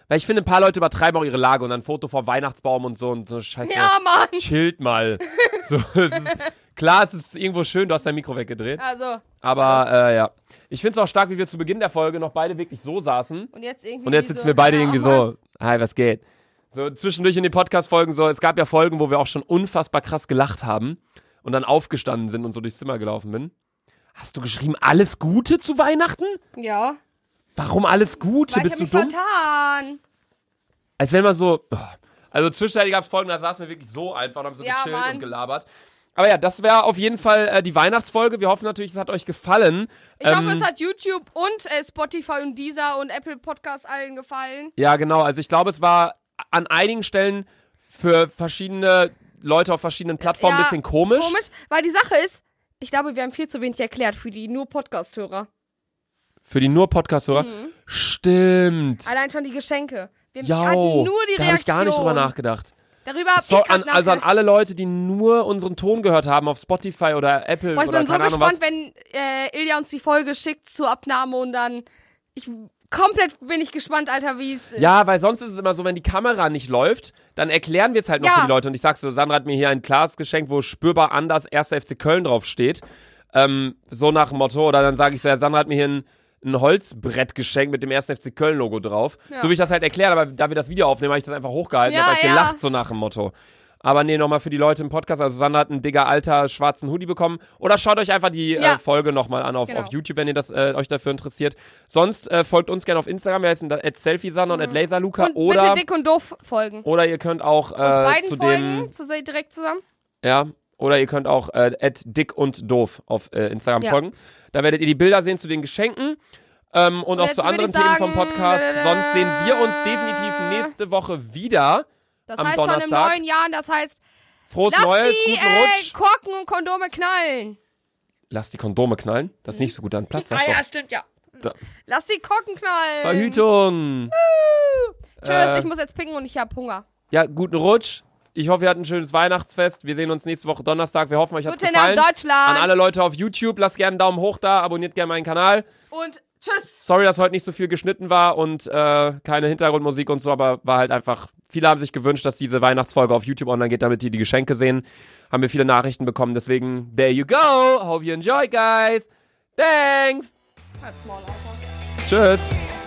Weil ich finde, ein paar Leute übertreiben auch ihre Lage und dann ein Foto vom Weihnachtsbaum und so und so Scheiße. Ja, Mann. Chillt mal. so, es ist, klar, es ist irgendwo schön, du hast dein Mikro weggedreht. Also, Aber äh, ja. Ich finde es auch stark, wie wir zu Beginn der Folge noch beide wirklich so saßen. und jetzt irgendwie Und jetzt so, sitzen wir beide ja, irgendwie so. Hi, was geht? So zwischendurch in den Podcast-Folgen so. Es gab ja Folgen, wo wir auch schon unfassbar krass gelacht haben und dann aufgestanden sind und so durchs Zimmer gelaufen bin. Hast du geschrieben, alles Gute zu Weihnachten? Ja. Warum alles Gute? Weil ich Bist hab du mich dumm? vertan. Als wenn man so. oh. Also zwischenzeitlich gab es Folgen, da saßen wir wirklich so einfach und haben so Ja, gechillt Mann. und gelabert. Aber ja, das wäre auf jeden Fall äh, die Weihnachtsfolge. Wir hoffen natürlich, es hat euch gefallen. Ich Ähm, hoffe, es hat YouTube und äh, Spotify und Deezer und Apple Podcasts allen gefallen. Ja, genau. Also ich glaube, es war an einigen Stellen für verschiedene Leute auf verschiedenen Plattformen ein Ja, bisschen komisch. Komisch, weil die Sache ist, ich glaube, wir haben viel zu wenig erklärt für die nur Podcast-Hörer. Für die nur Podcast-Hörer. Mhm. Stimmt. Allein schon die Geschenke. Wir Ja, hatten nur die da habe ich gar nicht drüber Reaktion. nachgedacht. Darüber hab So, ich an, also an alle Leute, die nur unseren Ton gehört haben auf Spotify oder Apple Boah, ich oder bin so gespannt, was. wenn äh, Ilja uns die Folge schickt zur Abnahme und dann. Ich komplett bin ich gespannt, Alter, wie es ist. Ja, weil sonst ist es immer so, wenn die Kamera nicht läuft, dann erklären wir es halt noch Ja. für die Leute. Und ich sag so, Sandra hat mir hier ein Glas geschenkt, wo spürbar anders 1. FC Köln drauf steht. Ähm, so nach dem Motto. Oder dann sage ich so, ja, Sandra hat mir hier ein, ein Holzbrett geschenkt mit dem 1. FC Köln-Logo drauf. Ja. So wie ich das halt erklärt, aber da wir das Video aufnehmen, habe ich das einfach hochgehalten Ja, und hab halt gelacht, so nach dem Motto. Aber nee, nochmal für die Leute im Podcast. Also Sandra hat einen digger alter schwarzen Hoodie bekommen. Oder schaut euch einfach die Ja. äh, Folge nochmal an auf, Genau. auf YouTube, wenn ihr das äh, euch dafür interessiert. Sonst äh, folgt uns gerne auf Instagram. Wir heißen at selfiesandra und at laserluca. und Oder bitte dick und doof folgen. oder ihr könnt auch äh, zu folgen, dem, zu, direkt zusammen. ja, oder ihr könnt auch äh, dick und doof auf äh, Instagram Ja. folgen. Da werdet ihr die Bilder sehen zu den Geschenken ähm, und, auch jetzt zu anderen Themen vom sagen, Podcast. äh, Sonst sehen wir uns definitiv nächste Woche wieder. Das Am heißt schon im Donnerstag. neuen Jahr, das heißt, Frohes lass Neues, die guten äh, Rutsch. Korken und Kondome knallen. Lass die Kondome knallen. Das ist nicht so gut, dann platzt das ah ja, stimmt, ja. Da. Lass die Korken knallen. Verhütung. Tschüss, Äh, ich muss jetzt pinken und ich habe Hunger. Ja, guten Rutsch. Ich hoffe, ihr hattet ein schönes Weihnachtsfest. Wir sehen uns nächste Woche Donnerstag. Wir hoffen, euch hat's Gute Nacht, gefallen. Deutschland. An alle Leute auf YouTube, lasst gerne einen Daumen hoch da, abonniert gerne meinen Kanal. Und tschüss. Sorry, dass heute nicht so viel geschnitten war und äh, keine Hintergrundmusik und so, aber war halt einfach. Viele haben sich gewünscht, dass diese Weihnachtsfolge auf YouTube online geht, damit die die Geschenke sehen. Haben wir viele Nachrichten bekommen, deswegen, there you go. Hope you enjoy, guys. Thanks. Halt's Maul, Alter. Tschüss.